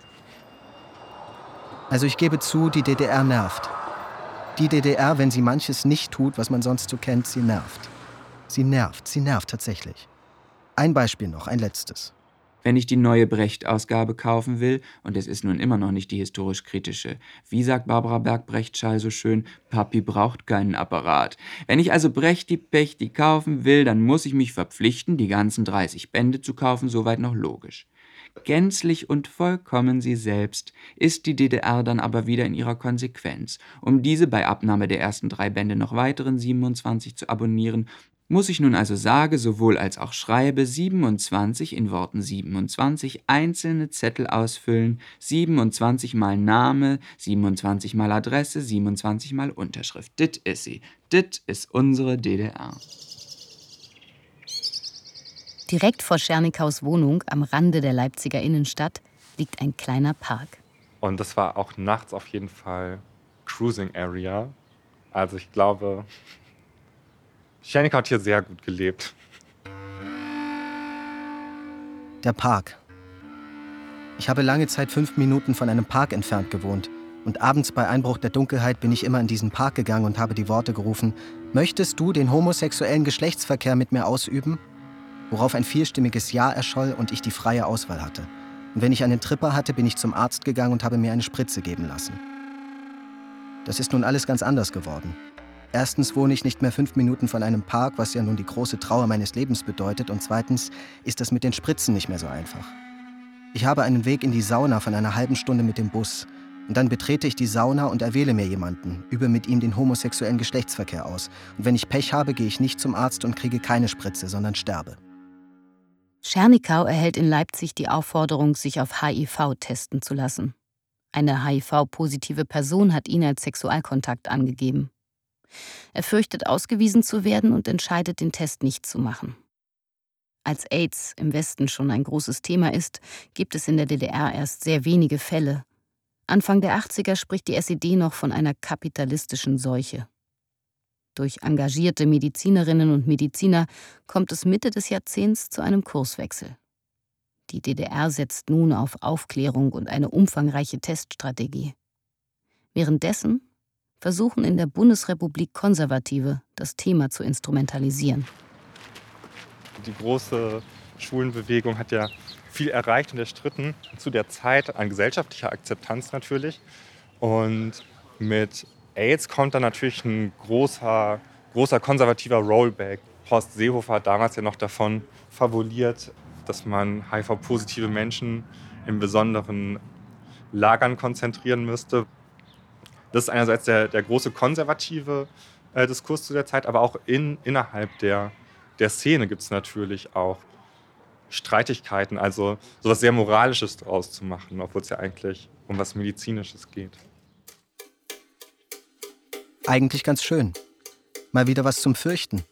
Also ich gebe zu, die DDR nervt. Die DDR, wenn sie manches nicht tut, was man sonst so kennt, sie nervt. Sie nervt, sie nervt tatsächlich. Ein Beispiel noch, ein letztes.
Wenn ich die neue Brecht-Ausgabe kaufen will, und es ist nun immer noch nicht die historisch-kritische, wie sagt Barbara Berg-Brechtschall so schön, Papi braucht keinen Apparat. Wenn ich also Brechti Pechti kaufen will, dann muss ich mich verpflichten, die ganzen 30 Bände zu kaufen, soweit noch logisch. Gänzlich und vollkommen sie selbst ist die DDR dann aber wieder in ihrer Konsequenz. Um diese bei Abnahme der ersten drei Bände noch weiteren 27 zu abonnieren Muss ich nun also sage, sowohl als auch schreibe, 27 in Worten 27 einzelne Zettel ausfüllen, 27 mal Name, 27 mal Adresse, 27 mal Unterschrift. Dit ist sie. Dit ist unsere DDR.
Direkt vor Schernikaus Wohnung am Rande der Leipziger Innenstadt liegt ein kleiner Park.
Und das war auch nachts auf jeden Fall Cruising Area. Also ich glaube, Schernikau hat hier sehr gut gelebt.
Der Park. Ich habe lange Zeit fünf Minuten von einem Park entfernt gewohnt. Und abends bei Einbruch der Dunkelheit bin ich immer in diesen Park gegangen und habe die Worte gerufen: Möchtest du den homosexuellen Geschlechtsverkehr mit mir ausüben? Worauf ein vierstimmiges Ja erscholl und ich die freie Auswahl hatte. Und wenn ich einen Tripper hatte, bin ich zum Arzt gegangen und habe mir eine Spritze geben lassen. Das ist nun alles ganz anders geworden. Erstens wohne ich nicht mehr fünf Minuten von einem Park, was ja nun die große Trauer meines Lebens bedeutet. Und zweitens ist das mit den Spritzen nicht mehr so einfach. Ich habe einen Weg in die Sauna von einer halben Stunde mit dem Bus. Und dann betrete ich die Sauna und erwähle mir jemanden, übe mit ihm den homosexuellen Geschlechtsverkehr aus. Und wenn ich Pech habe, gehe ich nicht zum Arzt und kriege keine Spritze, sondern sterbe.
Schernikau erhält in Leipzig die Aufforderung, sich auf HIV testen zu lassen. Eine HIV-positive Person hat ihn als Sexualkontakt angegeben. Er fürchtet ausgewiesen zu werden und entscheidet, den Test nicht zu machen. Als AIDS im Westen schon ein großes Thema ist, gibt es in der DDR erst sehr wenige Fälle. Anfang der 80er spricht die SED noch von einer kapitalistischen Seuche. Durch engagierte Medizinerinnen und Mediziner kommt es Mitte des Jahrzehnts zu einem Kurswechsel. Die DDR setzt nun auf Aufklärung und eine umfangreiche Teststrategie. Währenddessen versuchen in der Bundesrepublik Konservative, das Thema zu instrumentalisieren.
Die große Schwulenbewegung hat ja viel erreicht und erstritten zu der Zeit an gesellschaftlicher Akzeptanz natürlich. Und mit AIDS kommt dann natürlich ein großer, großer konservativer Rollback. Horst Seehofer hat damals ja noch davon fabuliert, dass man HIV-positive Menschen in besonderen Lagern konzentrieren müsste, das ist einerseits der, der große konservative äh, Diskurs zu der Zeit, aber auch in, innerhalb der, der Szene gibt es natürlich auch Streitigkeiten, also sowas sehr Moralisches draus zu machen, obwohl es ja eigentlich um was Medizinisches geht.
Eigentlich ganz schön. Mal wieder was zum Fürchten.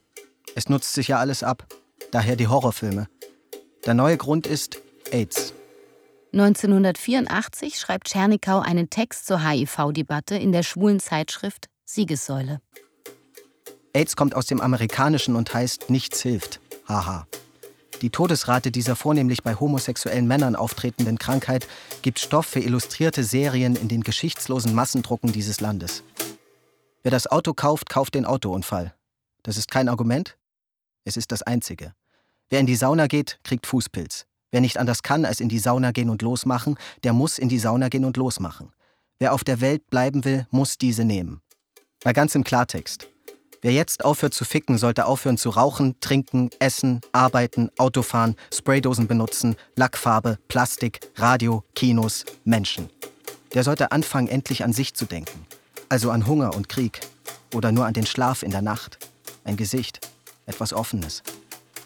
Es nutzt sich ja alles ab. Daher die Horrorfilme. Der neue Grund ist AIDS.
1984 schreibt Tschernikau einen Text zur HIV-Debatte in der schwulen Zeitschrift Siegessäule.
AIDS kommt aus dem Amerikanischen und heißt Nichts hilft. Haha. Die Todesrate dieser vornehmlich bei homosexuellen Männern auftretenden Krankheit gibt Stoff für illustrierte Serien in den geschichtslosen Massendrucken dieses Landes. Wer das Auto kauft, kauft den Autounfall. Das ist kein Argument? Es ist das einzige. Wer in die Sauna geht, kriegt Fußpilz. Wer nicht anders kann, als in die Sauna gehen und losmachen, der muss in die Sauna gehen und losmachen. Wer auf der Welt bleiben will, muss diese nehmen. Mal ganz im Klartext. Wer jetzt aufhört zu ficken, sollte aufhören zu rauchen, trinken, essen, arbeiten, Autofahren, Spraydosen benutzen, Lackfarbe, Plastik, Radio, Kinos, Menschen. Der sollte anfangen, endlich an sich zu denken. Also an Hunger und Krieg. Oder nur an den Schlaf in der Nacht. Ein Gesicht. Etwas Offenes.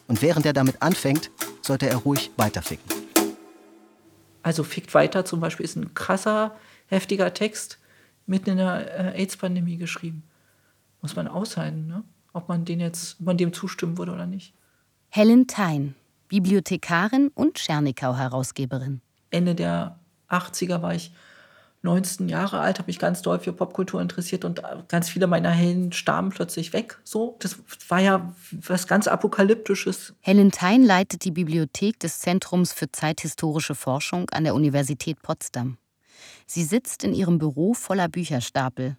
Und während er damit anfängt, sollte er ruhig weiterficken.
Also fickt weiter zum Beispiel ist ein krasser, heftiger Text mitten in der äh, AIDS-Pandemie geschrieben. Muss man aushalten, ne? ob man den jetzt, ob man dem zustimmen würde oder nicht.
Helen Thein, Bibliothekarin und Tschernikau-Herausgeberin.
Ende der 80er war ich 19 Jahre alt, habe mich ganz doll für Popkultur interessiert und ganz viele meiner Helden starben plötzlich weg. So, das war ja was ganz Apokalyptisches.
Helen Thein leitet die Bibliothek des Zentrums für zeithistorische Forschung an der Universität Potsdam. Sie sitzt in ihrem Büro voller Bücherstapel.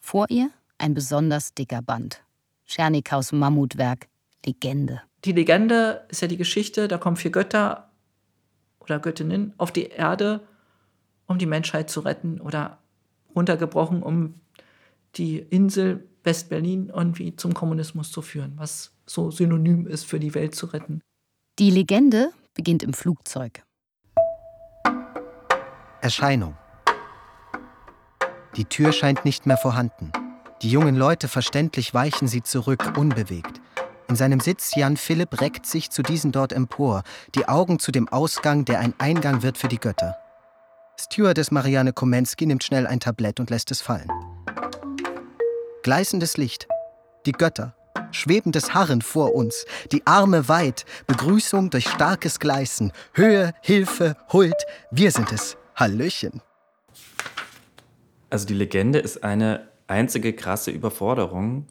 Vor ihr ein besonders dicker Band. Schernikaus Mammutwerk Legende.
Die Legende ist ja die Geschichte, da kommen vier Götter oder Göttinnen auf die Erde um die Menschheit zu retten oder runtergebrochen, um die Insel West-Berlin irgendwie zum Kommunismus zu führen, was so synonym ist für die Welt zu retten.
Die Legende beginnt im Flugzeug.
Erscheinung. Die Tür scheint nicht mehr vorhanden. Die jungen Leute verständlich weichen sie zurück, unbewegt. In seinem Sitz Jan Philipp reckt sich zu diesen dort empor, die Augen zu dem Ausgang, der ein Eingang wird für die Götter. Stewardess Marianne Komensky nimmt schnell ein Tablett und lässt es fallen. Gleißendes Licht. Die Götter. Schwebendes Harren vor uns. Die Arme weit. Begrüßung durch starkes Gleißen. Höhe, Hilfe, Huld. Wir sind es. Hallöchen.
Also die Legende ist eine einzige krasse Überforderung.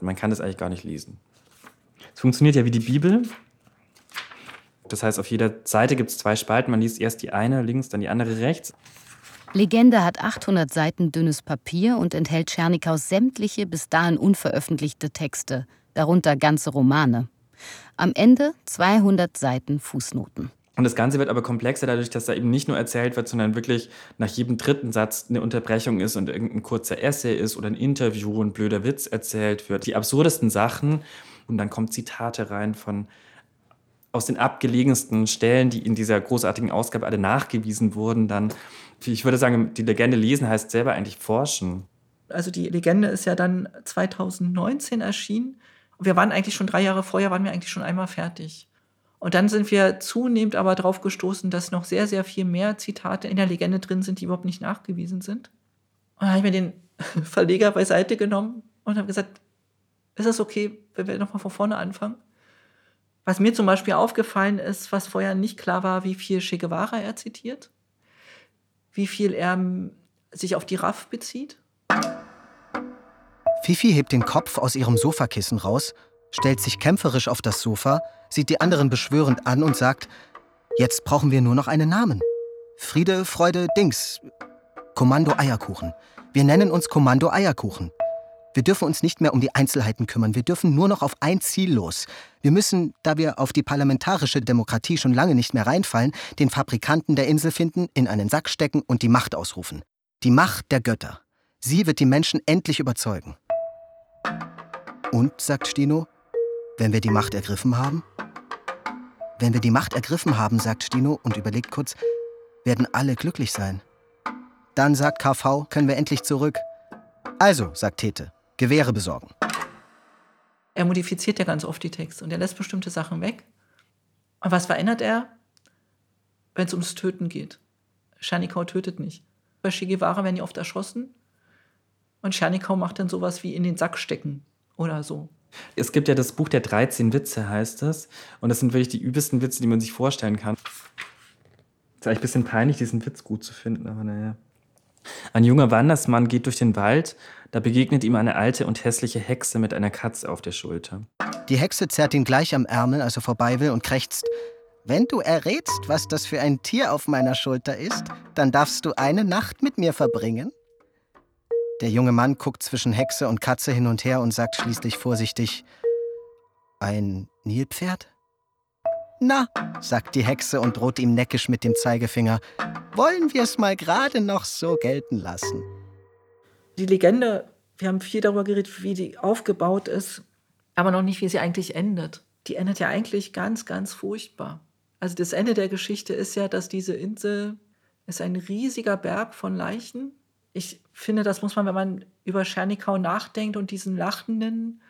Man kann das eigentlich gar nicht lesen. Es funktioniert ja wie die Bibel. Das heißt, auf jeder Seite gibt es zwei Spalten. Man liest erst die eine links, dann die andere rechts.
Legende hat 800 Seiten dünnes Papier und enthält Tschernikaus sämtliche bis dahin unveröffentlichte Texte, darunter ganze Romane. Am Ende 200 Seiten Fußnoten.
Und das Ganze wird aber komplexer dadurch, dass da eben nicht nur erzählt wird, sondern wirklich nach jedem dritten Satz eine Unterbrechung ist und irgendein kurzer Essay ist oder ein Interview, ein blöder Witz erzählt wird. Die absurdesten Sachen. Und dann kommen Zitate rein von aus den abgelegensten Stellen, die in dieser großartigen Ausgabe alle nachgewiesen wurden, dann, ich würde sagen, die Legende lesen heißt selber eigentlich forschen.
Also die Legende ist ja dann 2019 erschienen. Wir waren eigentlich schon drei Jahre vorher, waren wir eigentlich schon einmal fertig. Und dann sind wir zunehmend aber darauf gestoßen, dass noch sehr, sehr viel mehr Zitate in der Legende drin sind, die überhaupt nicht nachgewiesen sind. Und dann habe ich mir den Verleger beiseite genommen und habe gesagt, ist das okay, wenn wir nochmal von vorne anfangen? Was mir zum Beispiel aufgefallen ist, was vorher nicht klar war, wie viel Che Guevara er zitiert, wie viel er ähm, sich auf die RAF bezieht.
Fifi hebt den Kopf aus ihrem Sofakissen raus, stellt sich kämpferisch auf das Sofa, sieht die anderen beschwörend an und sagt, jetzt brauchen wir nur noch einen Namen. Friede, Freude, Dings. Kommando Eierkuchen. Wir nennen uns Kommando Eierkuchen. Wir dürfen uns nicht mehr um die Einzelheiten kümmern. Wir dürfen nur noch auf ein Ziel los. Wir müssen, da wir auf die parlamentarische Demokratie schon lange nicht mehr reinfallen, den Fabrikanten der Insel finden, in einen Sack stecken und die Macht ausrufen. Die Macht der Götter. Sie wird die Menschen endlich überzeugen. Und, sagt Stino, wenn wir die Macht ergriffen haben? Wenn wir die Macht ergriffen haben, sagt Stino und überlegt kurz, werden alle glücklich sein. Dann, sagt KV, können wir endlich zurück. Also, sagt Tete, Gewehre besorgen.
Er modifiziert ja ganz oft die Texte und er lässt bestimmte Sachen weg. Und was verändert er? Wenn es ums Töten geht. Schernikau tötet nicht. Bei Che Guevara werden die oft erschossen. Und Schernikau macht dann sowas wie in den Sack stecken oder so.
Es gibt ja das Buch der 13 Witze, heißt es. Und das sind wirklich die übelsten Witze, die man sich vorstellen kann. Ist eigentlich ein bisschen peinlich, diesen Witz gut zu finden, aber naja. Ein junger Wandersmann geht durch den Wald, da begegnet ihm eine alte und hässliche Hexe mit einer Katze auf der Schulter.
Die Hexe zerrt ihn gleich am Ärmel, als er vorbei will, und krächzt: Wenn du errätst, was das für ein Tier auf meiner Schulter ist, dann darfst du eine Nacht mit mir verbringen. Der junge Mann guckt zwischen Hexe und Katze hin und her und sagt schließlich vorsichtig: Ein Nilpferd? Na, sagt die Hexe und droht ihm neckisch mit dem Zeigefinger wollen wir es mal gerade noch so gelten lassen.
Die Legende, wir haben viel darüber geredet, wie die aufgebaut ist, aber noch nicht, wie sie eigentlich endet. Die endet ja eigentlich ganz, ganz furchtbar. Also das Ende der Geschichte ist ja, dass diese Insel ist ein riesiger Berg von Leichen. Ich finde, das muss man, wenn man über Schernikau nachdenkt und diesen lachenden,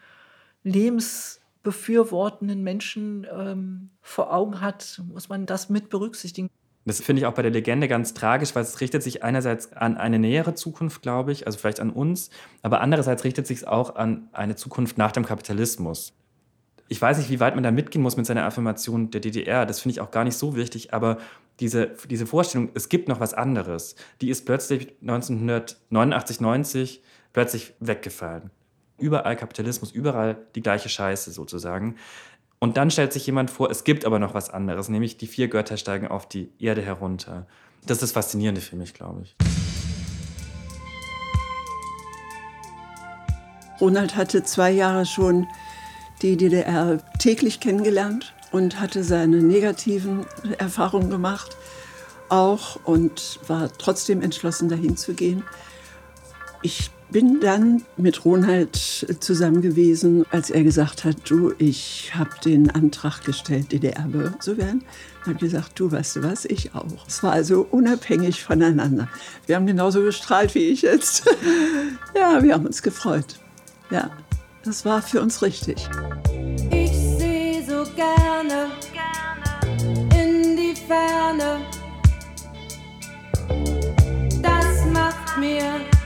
lebensbefürwortenden Menschen ähm, vor Augen hat, muss man das mit berücksichtigen.
Das finde ich auch bei der Legende ganz tragisch, weil es richtet sich einerseits an eine nähere Zukunft, glaube ich, also vielleicht an uns, aber andererseits richtet sich es auch an eine Zukunft nach dem Kapitalismus. Ich weiß nicht, wie weit man da mitgehen muss mit seiner Affirmation der DDR. Das finde ich auch gar nicht so wichtig, aber diese, diese Vorstellung, es gibt noch was anderes, die ist plötzlich 1989, 90 plötzlich weggefallen. Überall Kapitalismus, überall die gleiche Scheiße sozusagen. Und dann stellt sich jemand vor, es gibt aber noch was anderes, nämlich die vier Götter steigen auf die Erde herunter. Das ist das Faszinierende für mich, glaube ich.
Ronald hatte zwei Jahre schon die DDR täglich kennengelernt und hatte seine negativen Erfahrungen gemacht auch und war trotzdem entschlossen, dahin zu gehen. Ich bin dann mit Ronald zusammen gewesen, als er gesagt hat, du, ich habe den Antrag gestellt, DDR-Bürger zu werden. Dann habe gesagt, du, weißt du was, ich auch. Es war also unabhängig voneinander. Wir haben genauso gestrahlt wie ich jetzt. ja, wir haben uns gefreut. Ja, das war für uns richtig.
Ich
gerne in die Ferne. Das macht mir so.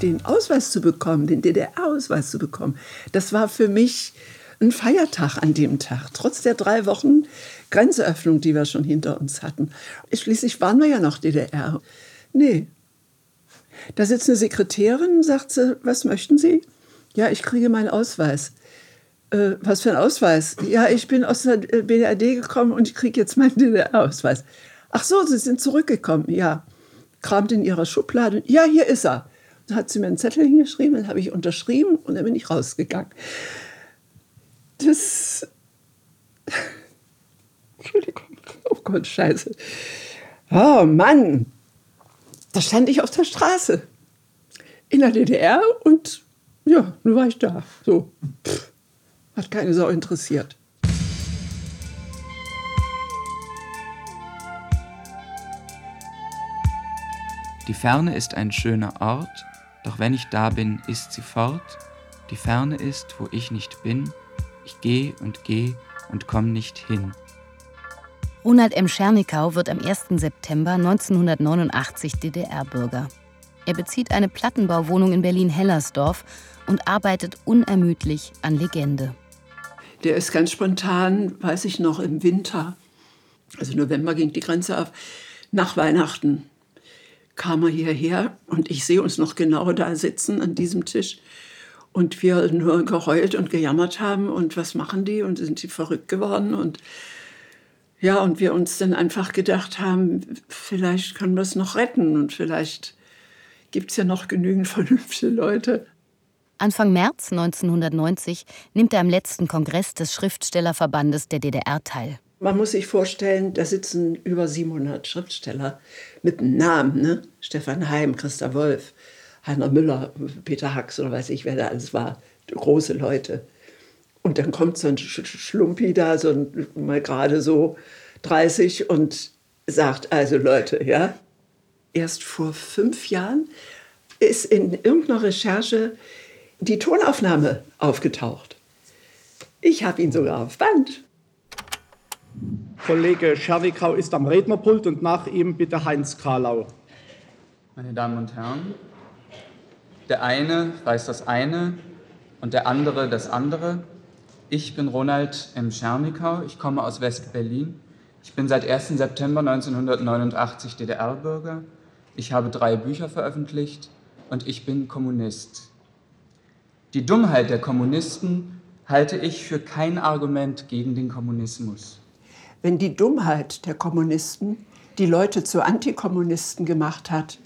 Den Ausweis zu bekommen, den DDR-Ausweis zu bekommen, das war für mich ein Feiertag an dem Tag, trotz der drei Wochen Grenzöffnung, die wir schon hinter uns hatten. Schließlich waren wir ja noch DDR. Nee. Da sitzt eine Sekretärin, sagt sie, was möchten Sie? Ja, ich kriege meinen Ausweis. Äh, was für ein Ausweis? Ja, ich bin aus der BRD gekommen und ich kriege jetzt meinen DDR-Ausweis. Ach so, Sie sind zurückgekommen. Ja. Kramt in ihrer Schublade. Ja, hier ist er. Dann hat sie mir einen Zettel hingeschrieben, den habe ich unterschrieben und dann bin ich rausgegangen. Das. Entschuldigung. Oh Gott, Scheiße. Oh Mann. Da stand ich auf der Straße. In der DDR und ja, nun war ich da. So. Pff, hat keine Sau interessiert.
Die Ferne ist ein schöner Ort, doch wenn ich da bin, ist sie fort. Die Ferne ist, wo ich nicht bin. Ich geh und geh und komm nicht hin.
Ronald M. Schernikau wird am 1. September 1989 DDR-Bürger. Er bezieht eine Plattenbauwohnung in Berlin-Hellersdorf und arbeitet unermüdlich an Legende.
Der ist ganz spontan, weiß ich noch, im Winter, also November ging die Grenze auf, nach Weihnachten kam er hierher und ich sehe uns noch genau da sitzen an diesem Tisch und wir nur geheult und gejammert haben und was machen die und sind die verrückt geworden und ja, und wir uns dann einfach gedacht haben, vielleicht können wir es noch retten und vielleicht gibt es ja noch genügend vernünftige Leute.
Anfang März 1990 nimmt er am letzten Kongress des Schriftstellerverbandes der DDR teil.
Man muss sich vorstellen, da sitzen über 700 Schriftsteller mit einem Namen. Ne? Stefan Heim, Christa Wolf, Heiner Müller, Peter Hacks oder weiß ich, wer da alles war. Große Leute. Und dann kommt so ein Schlumpi da, so ein, mal gerade so 30 und sagt, also Leute, ja, erst vor fünf Jahren ist in irgendeiner Recherche die Tonaufnahme aufgetaucht. Ich habe ihn sogar auf Band.
Kollege Scherwikau ist am Rednerpult und nach ihm bitte Heinz Karlau.
Meine Damen und Herren, der eine weiß das eine und der andere das andere. Ich bin Ronald M. Schernikau, ich komme aus West-Berlin. Ich bin seit 1. September 1989 DDR-Bürger. Ich habe drei Bücher veröffentlicht und ich bin Kommunist. Die Dummheit der Kommunisten halte ich für kein Argument gegen den Kommunismus.
Wenn die Dummheit der Kommunisten die Leute zu Antikommunisten gemacht hat,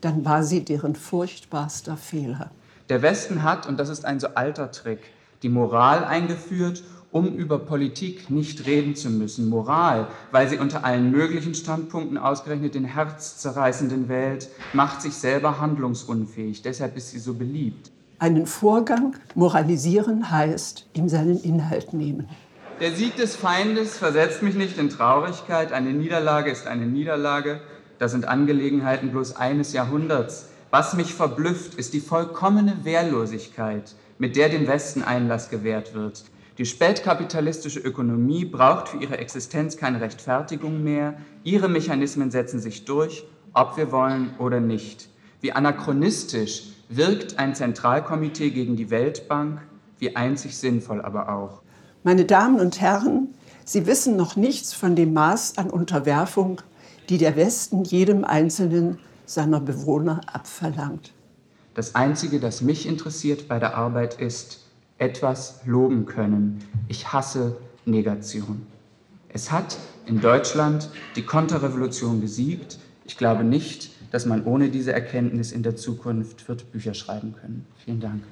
dann war sie deren furchtbarster Fehler.
Der Westen hat, und das ist ein so alter Trick, die Moral eingeführt, um über Politik nicht reden zu müssen. Moral, weil sie unter allen möglichen Standpunkten ausgerechnet den herzzerreißenden wählt, macht sich selber handlungsunfähig. Deshalb ist sie so beliebt.
Einen Vorgang moralisieren heißt, ihm seinen Inhalt nehmen.
Der Sieg des Feindes versetzt mich nicht in Traurigkeit. Eine Niederlage ist eine Niederlage. Das sind Angelegenheiten bloß eines Jahrhunderts. Was mich verblüfft, ist die vollkommene Wehrlosigkeit, mit der dem Westen Einlass gewährt wird. Die spätkapitalistische Ökonomie braucht für ihre Existenz keine Rechtfertigung mehr. Ihre Mechanismen setzen sich durch, ob wir wollen oder nicht. Wie anachronistisch wirkt ein Zentralkomitee gegen die Weltbank, wie einzig sinnvoll aber auch.
Meine Damen und Herren, Sie wissen noch nichts von dem Maß an Unterwerfung, die der Westen jedem einzelnen seiner Bewohner abverlangt.
Das Einzige, das mich interessiert bei der Arbeit ist, etwas loben können. Ich hasse Negation. Es hat in Deutschland die Konterrevolution gesiegt. Ich glaube nicht, dass man ohne diese Erkenntnis in der Zukunft wird Bücher schreiben können. Vielen Dank.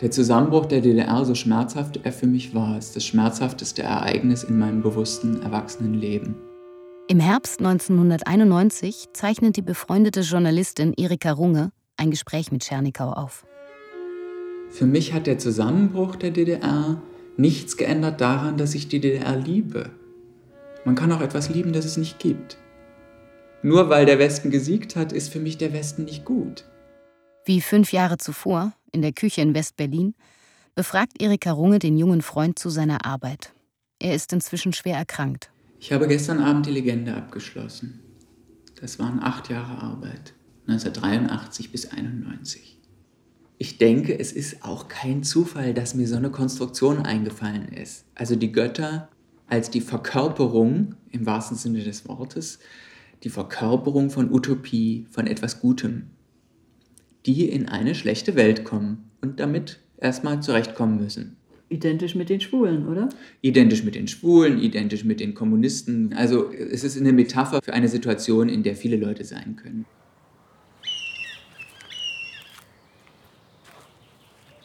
Der Zusammenbruch der DDR, so schmerzhaft er für mich war, ist das schmerzhafteste Ereignis in meinem bewussten Erwachsenenleben.
Im Herbst 1991 zeichnet die befreundete Journalistin Erika Runge ein Gespräch mit Schernikau auf.
Für mich hat der Zusammenbruch der DDR nichts geändert daran, dass ich die DDR liebe. Man kann auch etwas lieben, das es nicht gibt.
Nur weil der Westen gesiegt hat, ist für mich der Westen nicht gut.
Wie fünf Jahre zuvor, in der Küche in West-Berlin, befragt Erika Runge den jungen Freund zu seiner Arbeit. Er ist inzwischen schwer erkrankt.
Ich habe gestern Abend die Legende abgeschlossen. Das waren acht Jahre Arbeit, 1983 bis 91. Ich denke, es ist auch kein Zufall, dass mir so eine Konstruktion eingefallen ist. Also die Götter als die Verkörperung, im wahrsten Sinne des Wortes, die Verkörperung von Utopie, von etwas Gutem, die in eine schlechte Welt kommen und damit erstmal zurechtkommen müssen.
Identisch mit den Schwulen, oder?
Identisch mit den Schwulen, identisch mit den Kommunisten. Also es ist eine Metapher für eine Situation, in der viele Leute sein können.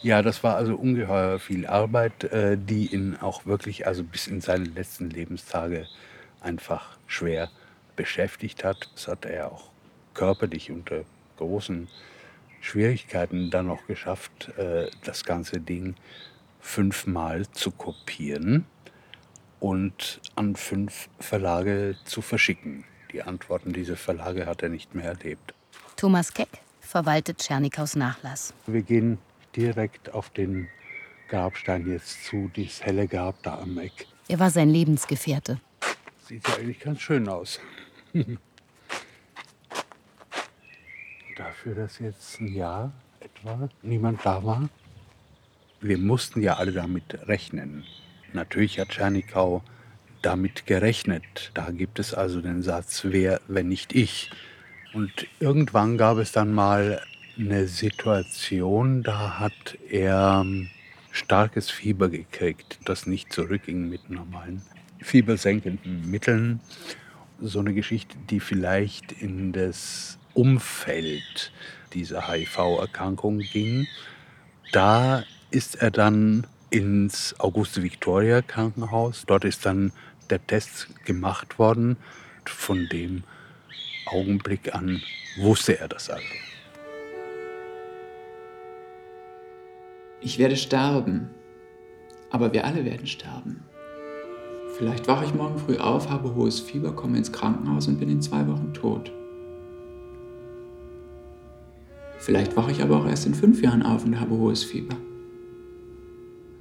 Ja, das war also ungeheuer viel Arbeit, äh, die ihn auch wirklich also bis in seine letzten Lebenstage einfach schwer beschäftigt hat. Das hat er auch körperlich unter großen Schwierigkeiten dann noch geschafft, äh, das ganze Ding fünfmal zu kopieren und an fünf Verlage zu verschicken. Die Antworten dieser Verlage hat er nicht mehr erlebt.
Thomas Keck verwaltet Tschernikaus Nachlass.
Wir gehen direkt auf den Grabstein jetzt zu, dieses helle Grab da am Eck.
Er war sein Lebensgefährte.
Sieht ja eigentlich ganz schön aus. Dafür, dass jetzt ein Jahr etwa niemand da war. Wir mussten ja alle damit rechnen. Natürlich hat Tschernikau damit gerechnet. Da gibt es also den Satz, wer, wenn nicht ich. Und irgendwann gab es dann mal eine Situation, da hat er ähm, starkes Fieber gekriegt, das nicht zurückging mit normalen fiebersenkenden Mitteln. So eine Geschichte, die vielleicht in das Umfeld dieser HIV-Erkrankung ging. Da ist er dann ins Auguste Victoria Krankenhaus. Dort ist dann der Test gemacht worden. Von dem Augenblick an wusste er das also.
Ich werde sterben. Aber wir alle werden sterben. Vielleicht wache ich morgen früh auf, habe hohes Fieber, komme ins Krankenhaus und bin in zwei Wochen tot. Vielleicht wache ich aber auch erst in fünf Jahren auf und habe hohes Fieber.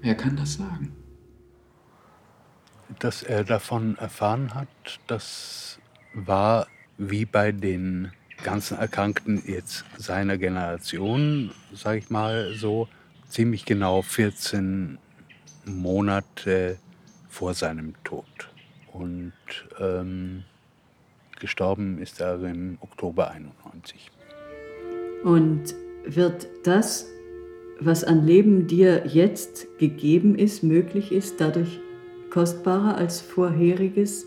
Wer kann das sagen?
Dass er davon erfahren hat, das war wie bei den ganzen Erkrankten jetzt seiner Generation, sage ich mal so, ziemlich genau 14 Monate vor seinem Tod. Und ähm, gestorben ist er im Oktober 91.
Und wird das, was an Leben dir jetzt gegeben ist, möglich ist, dadurch kostbarer als vorheriges?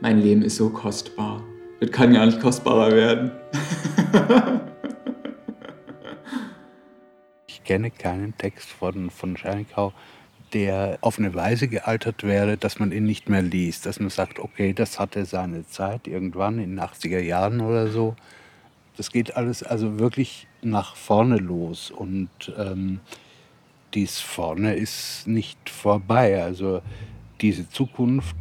Mein Leben ist so kostbar. Es kann gar nicht kostbarer werden.
ich kenne keinen Text von, von Schernikau, der auf eine Weise gealtert wäre, dass man ihn nicht mehr liest. Dass man sagt, okay, das hatte seine Zeit irgendwann in den 80er Jahren oder so. Das geht alles also wirklich nach vorne los und ähm, dies vorne ist nicht vorbei. Also diese Zukunft,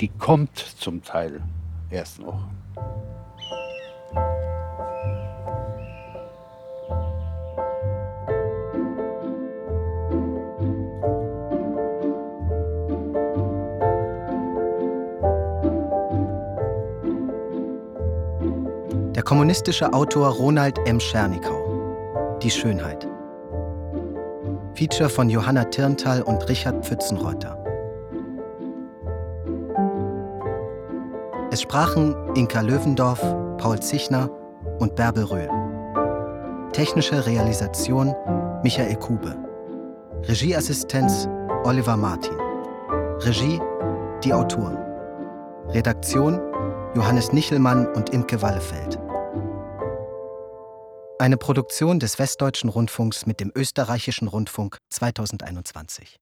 die kommt zum Teil erst noch.
Kommunistische Autor Ronald M. Schernikau. Die Schönheit. Feature von Johanna Tirntal und Richard Pfützenreuter. Es sprachen Inka Löwendorf, Paul Zichner und Bärbel Röhl. Technische Realisation Michael Kube. Regieassistenz Oliver Martin. Regie die Autoren. Redaktion Johannes Nichelmann und Imke Wallefeld. Eine Produktion des Westdeutschen Rundfunks mit dem Österreichischen Rundfunk 2021.